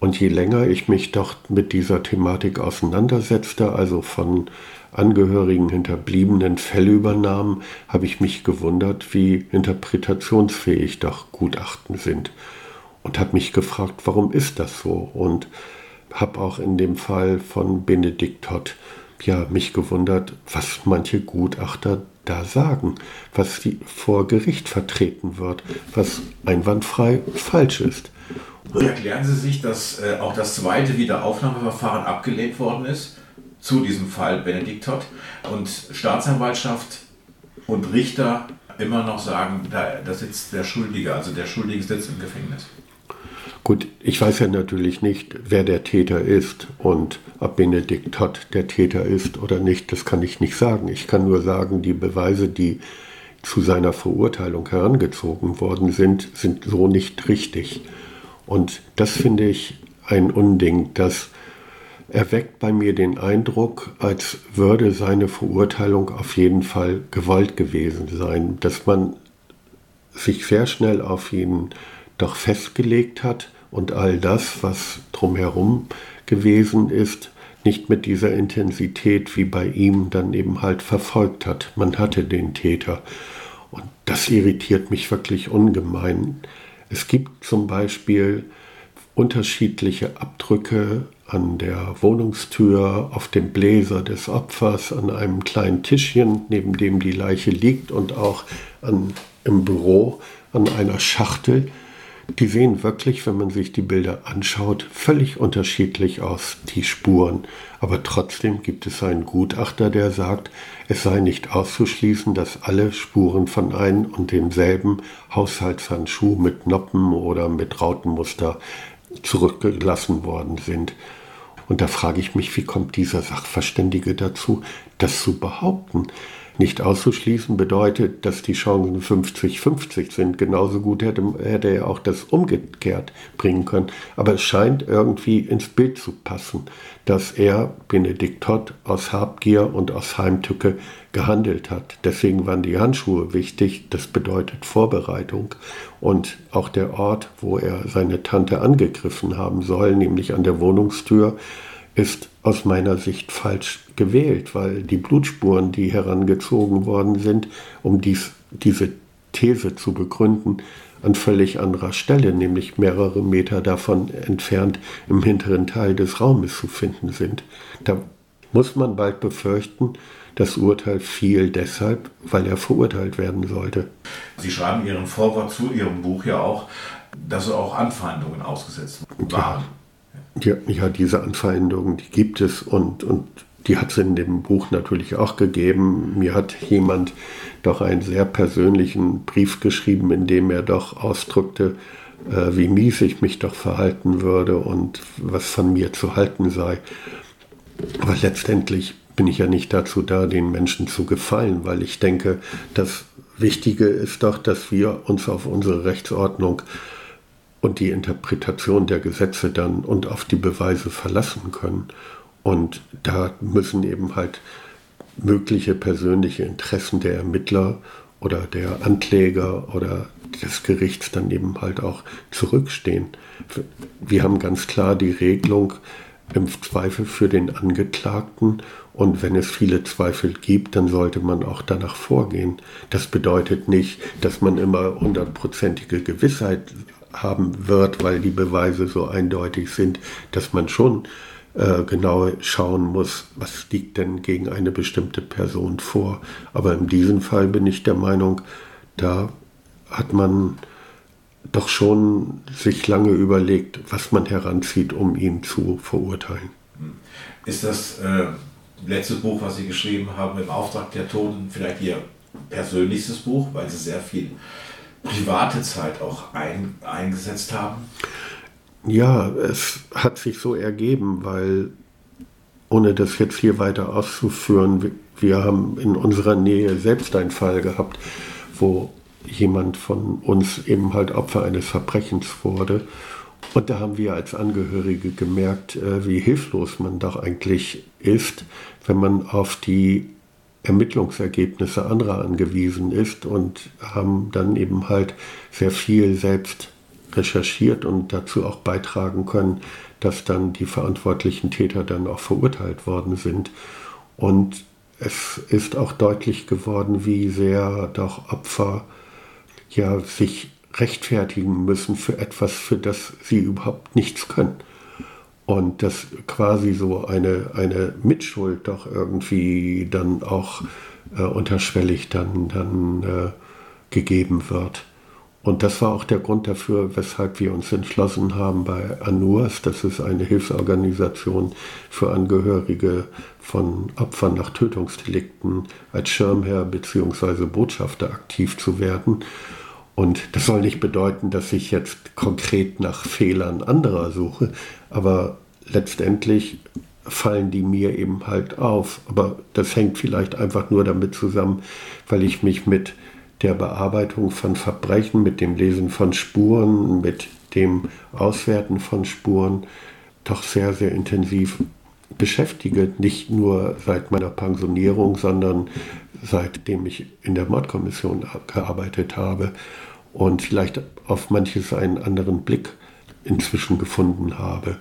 Und je länger ich mich doch mit dieser Thematik auseinandersetzte, also von Angehörigen hinterbliebenen Fellübernahmen, habe ich mich gewundert, wie interpretationsfähig doch Gutachten sind. Und habe mich gefragt, warum ist das so? Und habe auch in dem Fall von Benedikt Todd ja, mich gewundert, was manche Gutachter da sagen, was die vor Gericht vertreten wird, was einwandfrei falsch ist. Wie erklären Sie sich, dass äh, auch das zweite Wiederaufnahmeverfahren abgelehnt worden ist zu diesem Fall Benedikt Todd und Staatsanwaltschaft und Richter immer noch sagen, da, da sitzt der Schuldige, also der Schuldige sitzt im Gefängnis? Gut, ich weiß ja natürlich nicht, wer der Täter ist und ob Benedikt Todd der Täter ist oder nicht, das kann ich nicht sagen. Ich kann nur sagen, die Beweise, die zu seiner Verurteilung herangezogen worden sind, sind so nicht richtig. Und das finde ich ein Unding. Das erweckt bei mir den Eindruck, als würde seine Verurteilung auf jeden Fall gewollt gewesen sein, dass man sich sehr schnell auf ihn doch festgelegt hat und all das, was drumherum gewesen ist, nicht mit dieser Intensität wie bei ihm dann eben halt verfolgt hat. Man hatte den Täter. Und das irritiert mich wirklich ungemein. Es gibt zum Beispiel unterschiedliche Abdrücke an der Wohnungstür, auf dem Bläser des Opfers, an einem kleinen Tischchen, neben dem die Leiche liegt und auch an, im Büro an einer Schachtel. Die sehen wirklich, wenn man sich die Bilder anschaut, völlig unterschiedlich aus, die Spuren. Aber trotzdem gibt es einen Gutachter, der sagt, es sei nicht auszuschließen, dass alle Spuren von einem und demselben Haushaltshandschuh mit Noppen oder mit Rautenmuster zurückgelassen worden sind. Und da frage ich mich, wie kommt dieser Sachverständige dazu, das zu behaupten? Nicht auszuschließen bedeutet, dass die Chancen 50-50 sind. Genauso gut hätte, hätte er auch das umgekehrt bringen können. Aber es scheint irgendwie ins Bild zu passen, dass er, Benedikt Todd, aus Habgier und aus Heimtücke gehandelt hat. Deswegen waren die Handschuhe wichtig. Das bedeutet Vorbereitung. Und auch der Ort, wo er seine Tante angegriffen haben soll, nämlich an der Wohnungstür, ist aus meiner Sicht falsch gewählt, weil die Blutspuren, die herangezogen worden sind, um dies, diese These zu begründen, an völlig anderer Stelle, nämlich mehrere Meter davon entfernt im hinteren Teil des Raumes zu finden sind. Da muss man bald befürchten, das Urteil fiel deshalb, weil er verurteilt werden sollte. Sie schreiben Ihren Vorwort zu Ihrem Buch ja auch, dass auch Anfeindungen ausgesetzt waren. Ja. Ja, ja, diese Anfeindungen, die gibt es und, und die hat es in dem Buch natürlich auch gegeben. Mir hat jemand doch einen sehr persönlichen Brief geschrieben, in dem er doch ausdrückte, äh, wie mies ich mich doch verhalten würde und was von mir zu halten sei. Aber letztendlich bin ich ja nicht dazu da, den Menschen zu gefallen, weil ich denke, das Wichtige ist doch, dass wir uns auf unsere Rechtsordnung und die Interpretation der Gesetze dann und auf die Beweise verlassen können. Und da müssen eben halt mögliche persönliche Interessen der Ermittler oder der Ankläger oder des Gerichts dann eben halt auch zurückstehen. Wir haben ganz klar die Regelung im Zweifel für den Angeklagten und wenn es viele Zweifel gibt, dann sollte man auch danach vorgehen. Das bedeutet nicht, dass man immer hundertprozentige Gewissheit haben wird, weil die Beweise so eindeutig sind, dass man schon äh, genau schauen muss, was liegt denn gegen eine bestimmte Person vor. Aber in diesem Fall bin ich der Meinung, da hat man doch schon sich lange überlegt, was man heranzieht, um ihn zu verurteilen. Ist das äh, letzte Buch, was Sie geschrieben haben, im Auftrag der Toten, vielleicht Ihr persönlichstes Buch, weil Sie sehr viel private Zeit auch ein, eingesetzt haben? Ja, es hat sich so ergeben, weil ohne das jetzt hier weiter auszuführen, wir haben in unserer Nähe selbst einen Fall gehabt, wo jemand von uns eben halt Opfer eines Verbrechens wurde. Und da haben wir als Angehörige gemerkt, äh, wie hilflos man doch eigentlich ist, wenn man auf die Ermittlungsergebnisse anderer angewiesen ist und haben dann eben halt sehr viel selbst recherchiert und dazu auch beitragen können, dass dann die verantwortlichen Täter dann auch verurteilt worden sind. Und es ist auch deutlich geworden, wie sehr doch Opfer ja sich rechtfertigen müssen für etwas, für das sie überhaupt nichts können. Und dass quasi so eine, eine Mitschuld doch irgendwie dann auch äh, unterschwellig dann, dann äh, gegeben wird. Und das war auch der Grund dafür, weshalb wir uns entschlossen haben bei ANUAS, das ist eine Hilfsorganisation für Angehörige von Opfern nach Tötungsdelikten, als Schirmherr bzw. Botschafter aktiv zu werden. Und das soll nicht bedeuten, dass ich jetzt konkret nach Fehlern anderer suche, aber letztendlich fallen die mir eben halt auf. Aber das hängt vielleicht einfach nur damit zusammen, weil ich mich mit der Bearbeitung von Verbrechen, mit dem Lesen von Spuren, mit dem Auswerten von Spuren doch sehr, sehr intensiv beschäftige. Nicht nur seit meiner Pensionierung, sondern seitdem ich in der Mordkommission gearbeitet habe. und vielleicht auf manches einen anderen Blick inzwischen gefunden habe.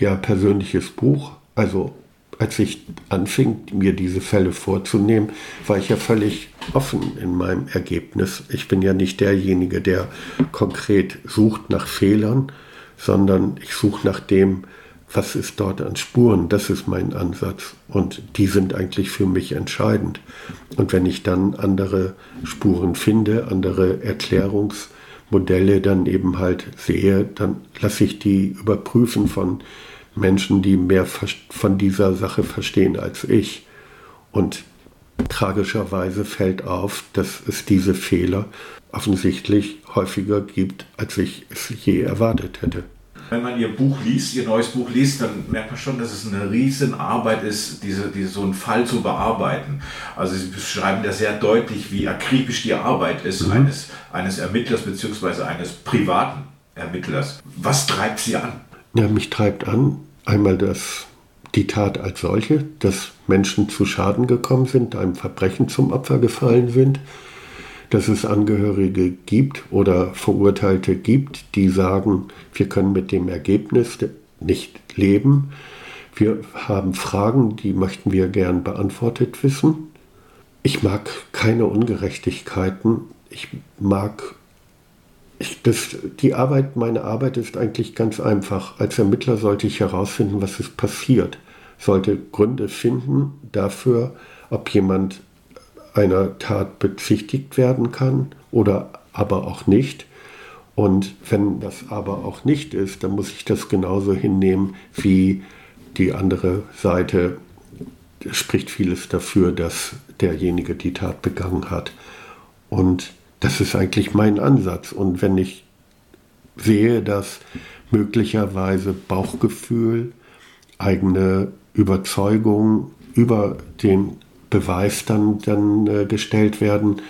Ja, persönliches Buch, also als ich anfing, mir diese Fälle vorzunehmen, war ich ja völlig offen in meinem Ergebnis. Ich bin ja nicht derjenige, der konkret sucht nach Fehlern, sondern ich suche nach dem, was ist dort an Spuren. Das ist mein Ansatz. Und die sind eigentlich für mich entscheidend. Und wenn ich dann andere Spuren finde, andere Erklärungsmodelle dann eben halt sehe, dann lasse ich die überprüfen von Menschen, die mehr von dieser Sache verstehen als ich. Und tragischerweise fällt auf, dass es diese Fehler offensichtlich häufiger gibt, als ich es je erwartet hätte. Wenn man Ihr Buch liest, Ihr neues Buch liest, dann merkt man schon, dass es eine riesen Arbeit ist, diese, diese, so einen Fall zu bearbeiten. Also Sie beschreiben das sehr deutlich, wie akribisch die Arbeit ist mhm. eines, eines Ermittlers bzw. eines privaten Ermittlers. Was treibt Sie an? Ja, mich treibt an einmal das, die Tat als solche, dass Menschen zu Schaden gekommen sind, einem Verbrechen zum Opfer gefallen sind dass es Angehörige gibt oder Verurteilte gibt, die sagen, wir können mit dem Ergebnis nicht leben. Wir haben Fragen, die möchten wir gern beantwortet wissen. Ich mag keine Ungerechtigkeiten. Ich mag ich, das, die Arbeit, meine Arbeit ist eigentlich ganz einfach. Als Ermittler sollte ich herausfinden, was ist passiert. Sollte Gründe finden dafür, ob jemand einer Tat bezichtigt werden kann oder aber auch nicht. Und wenn das aber auch nicht ist, dann muss ich das genauso hinnehmen wie die andere Seite. Es spricht vieles dafür, dass derjenige die Tat begangen hat. Und das ist eigentlich mein Ansatz. Und wenn ich sehe, dass möglicherweise Bauchgefühl, eigene Überzeugung über den Beweis dann, dann äh, gestellt werden,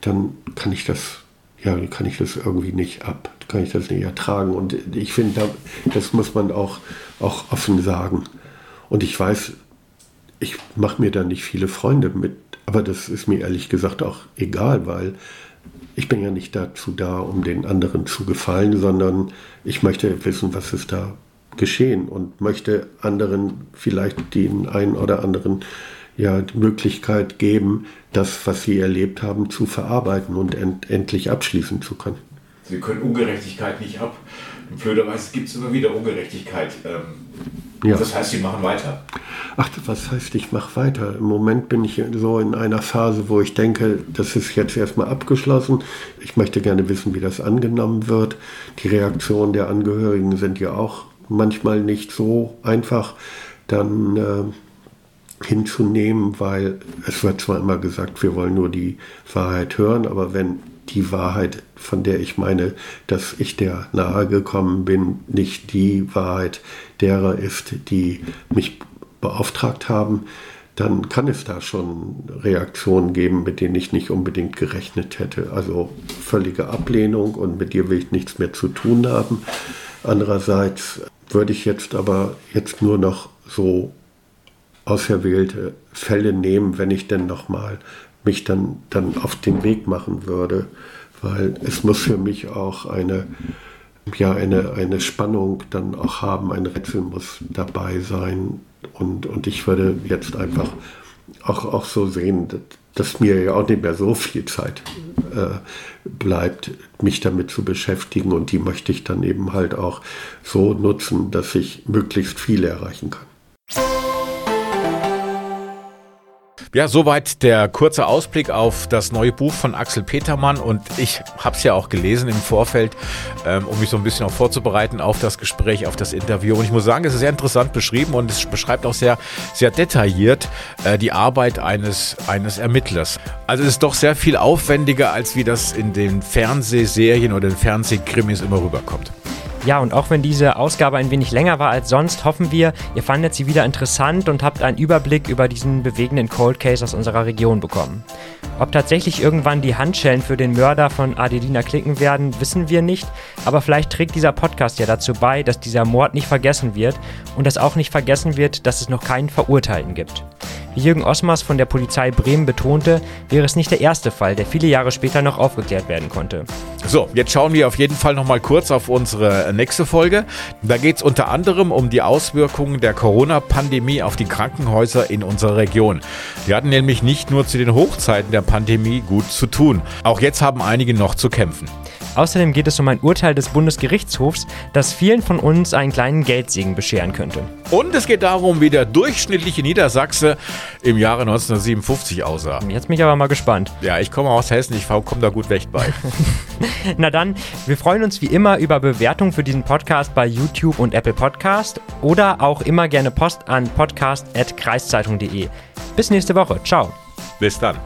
dann kann ich das, ja, kann ich das irgendwie nicht ab, kann ich das nicht ertragen. Und ich finde, da, das muss man auch, auch offen sagen. Und ich weiß, ich mache mir da nicht viele Freunde mit, aber das ist mir ehrlich gesagt auch egal, weil ich bin ja nicht dazu da, um den anderen zu gefallen, sondern ich möchte wissen, was ist da geschehen und möchte anderen vielleicht den einen oder anderen ja die Möglichkeit geben, das, was sie erlebt haben, zu verarbeiten und end endlich abschließen zu können. Sie können Ungerechtigkeit nicht ab. Blöderweise gibt es immer wieder Ungerechtigkeit. Ähm, ja. Das heißt, Sie machen weiter. Ach, was heißt, ich mache weiter? Im Moment bin ich so in einer Phase, wo ich denke, das ist jetzt erstmal abgeschlossen. Ich möchte gerne wissen, wie das angenommen wird. Die Reaktionen der Angehörigen sind ja auch manchmal nicht so einfach. Dann äh, hinzunehmen, weil es wird zwar immer gesagt, wir wollen nur die Wahrheit hören, aber wenn die Wahrheit, von der ich meine, dass ich der nahe gekommen bin, nicht die Wahrheit derer ist, die mich beauftragt haben, dann kann es da schon Reaktionen geben, mit denen ich nicht unbedingt gerechnet hätte. Also völlige Ablehnung und mit dir will ich nichts mehr zu tun haben. Andererseits würde ich jetzt aber jetzt nur noch so auserwählte Fälle nehmen, wenn ich denn nochmal mich dann, dann auf den Weg machen würde, weil es muss für mich auch eine, ja, eine, eine Spannung dann auch haben, ein Rätsel muss dabei sein. Und, und ich würde jetzt einfach auch, auch so sehen, dass, dass mir ja auch nicht mehr so viel Zeit äh, bleibt, mich damit zu beschäftigen. Und die möchte ich dann eben halt auch so nutzen, dass ich möglichst viel erreichen kann. Ja, soweit der kurze Ausblick auf das neue Buch von Axel Petermann und ich habe es ja auch gelesen im Vorfeld, ähm, um mich so ein bisschen auch vorzubereiten auf das Gespräch, auf das Interview. Und ich muss sagen, es ist sehr interessant beschrieben und es beschreibt auch sehr, sehr detailliert äh, die Arbeit eines, eines Ermittlers. Also es ist doch sehr viel aufwendiger, als wie das in den Fernsehserien oder den Fernsehkrimis immer rüberkommt. Ja, und auch wenn diese Ausgabe ein wenig länger war als sonst, hoffen wir, ihr fandet sie wieder interessant und habt einen Überblick über diesen bewegenden Cold Case aus unserer Region bekommen. Ob tatsächlich irgendwann die Handschellen für den Mörder von Adelina klicken werden, wissen wir nicht, aber vielleicht trägt dieser Podcast ja dazu bei, dass dieser Mord nicht vergessen wird und dass auch nicht vergessen wird, dass es noch keinen Verurteilten gibt. Wie Jürgen Osmers von der Polizei Bremen betonte, wäre es nicht der erste Fall, der viele Jahre später noch aufgeklärt werden konnte. So, jetzt schauen wir auf jeden Fall noch mal kurz auf unsere nächste Folge. Da geht es unter anderem um die Auswirkungen der Corona-Pandemie auf die Krankenhäuser in unserer Region. Wir hatten nämlich nicht nur zu den Hochzeiten der Pandemie gut zu tun. Auch jetzt haben einige noch zu kämpfen. Außerdem geht es um ein Urteil des Bundesgerichtshofs, das vielen von uns einen kleinen Geldsegen bescheren könnte. Und es geht darum, wie der durchschnittliche Niedersachse im Jahre 1957 aussah. Jetzt bin ich aber mal gespannt. Ja, ich komme aus Hessen, ich komme da gut weg bei. Na dann, wir freuen uns wie immer über Bewertungen für diesen Podcast bei YouTube und Apple Podcast oder auch immer gerne Post an podcast.kreiszeitung.de. Bis nächste Woche. Ciao. Bis dann.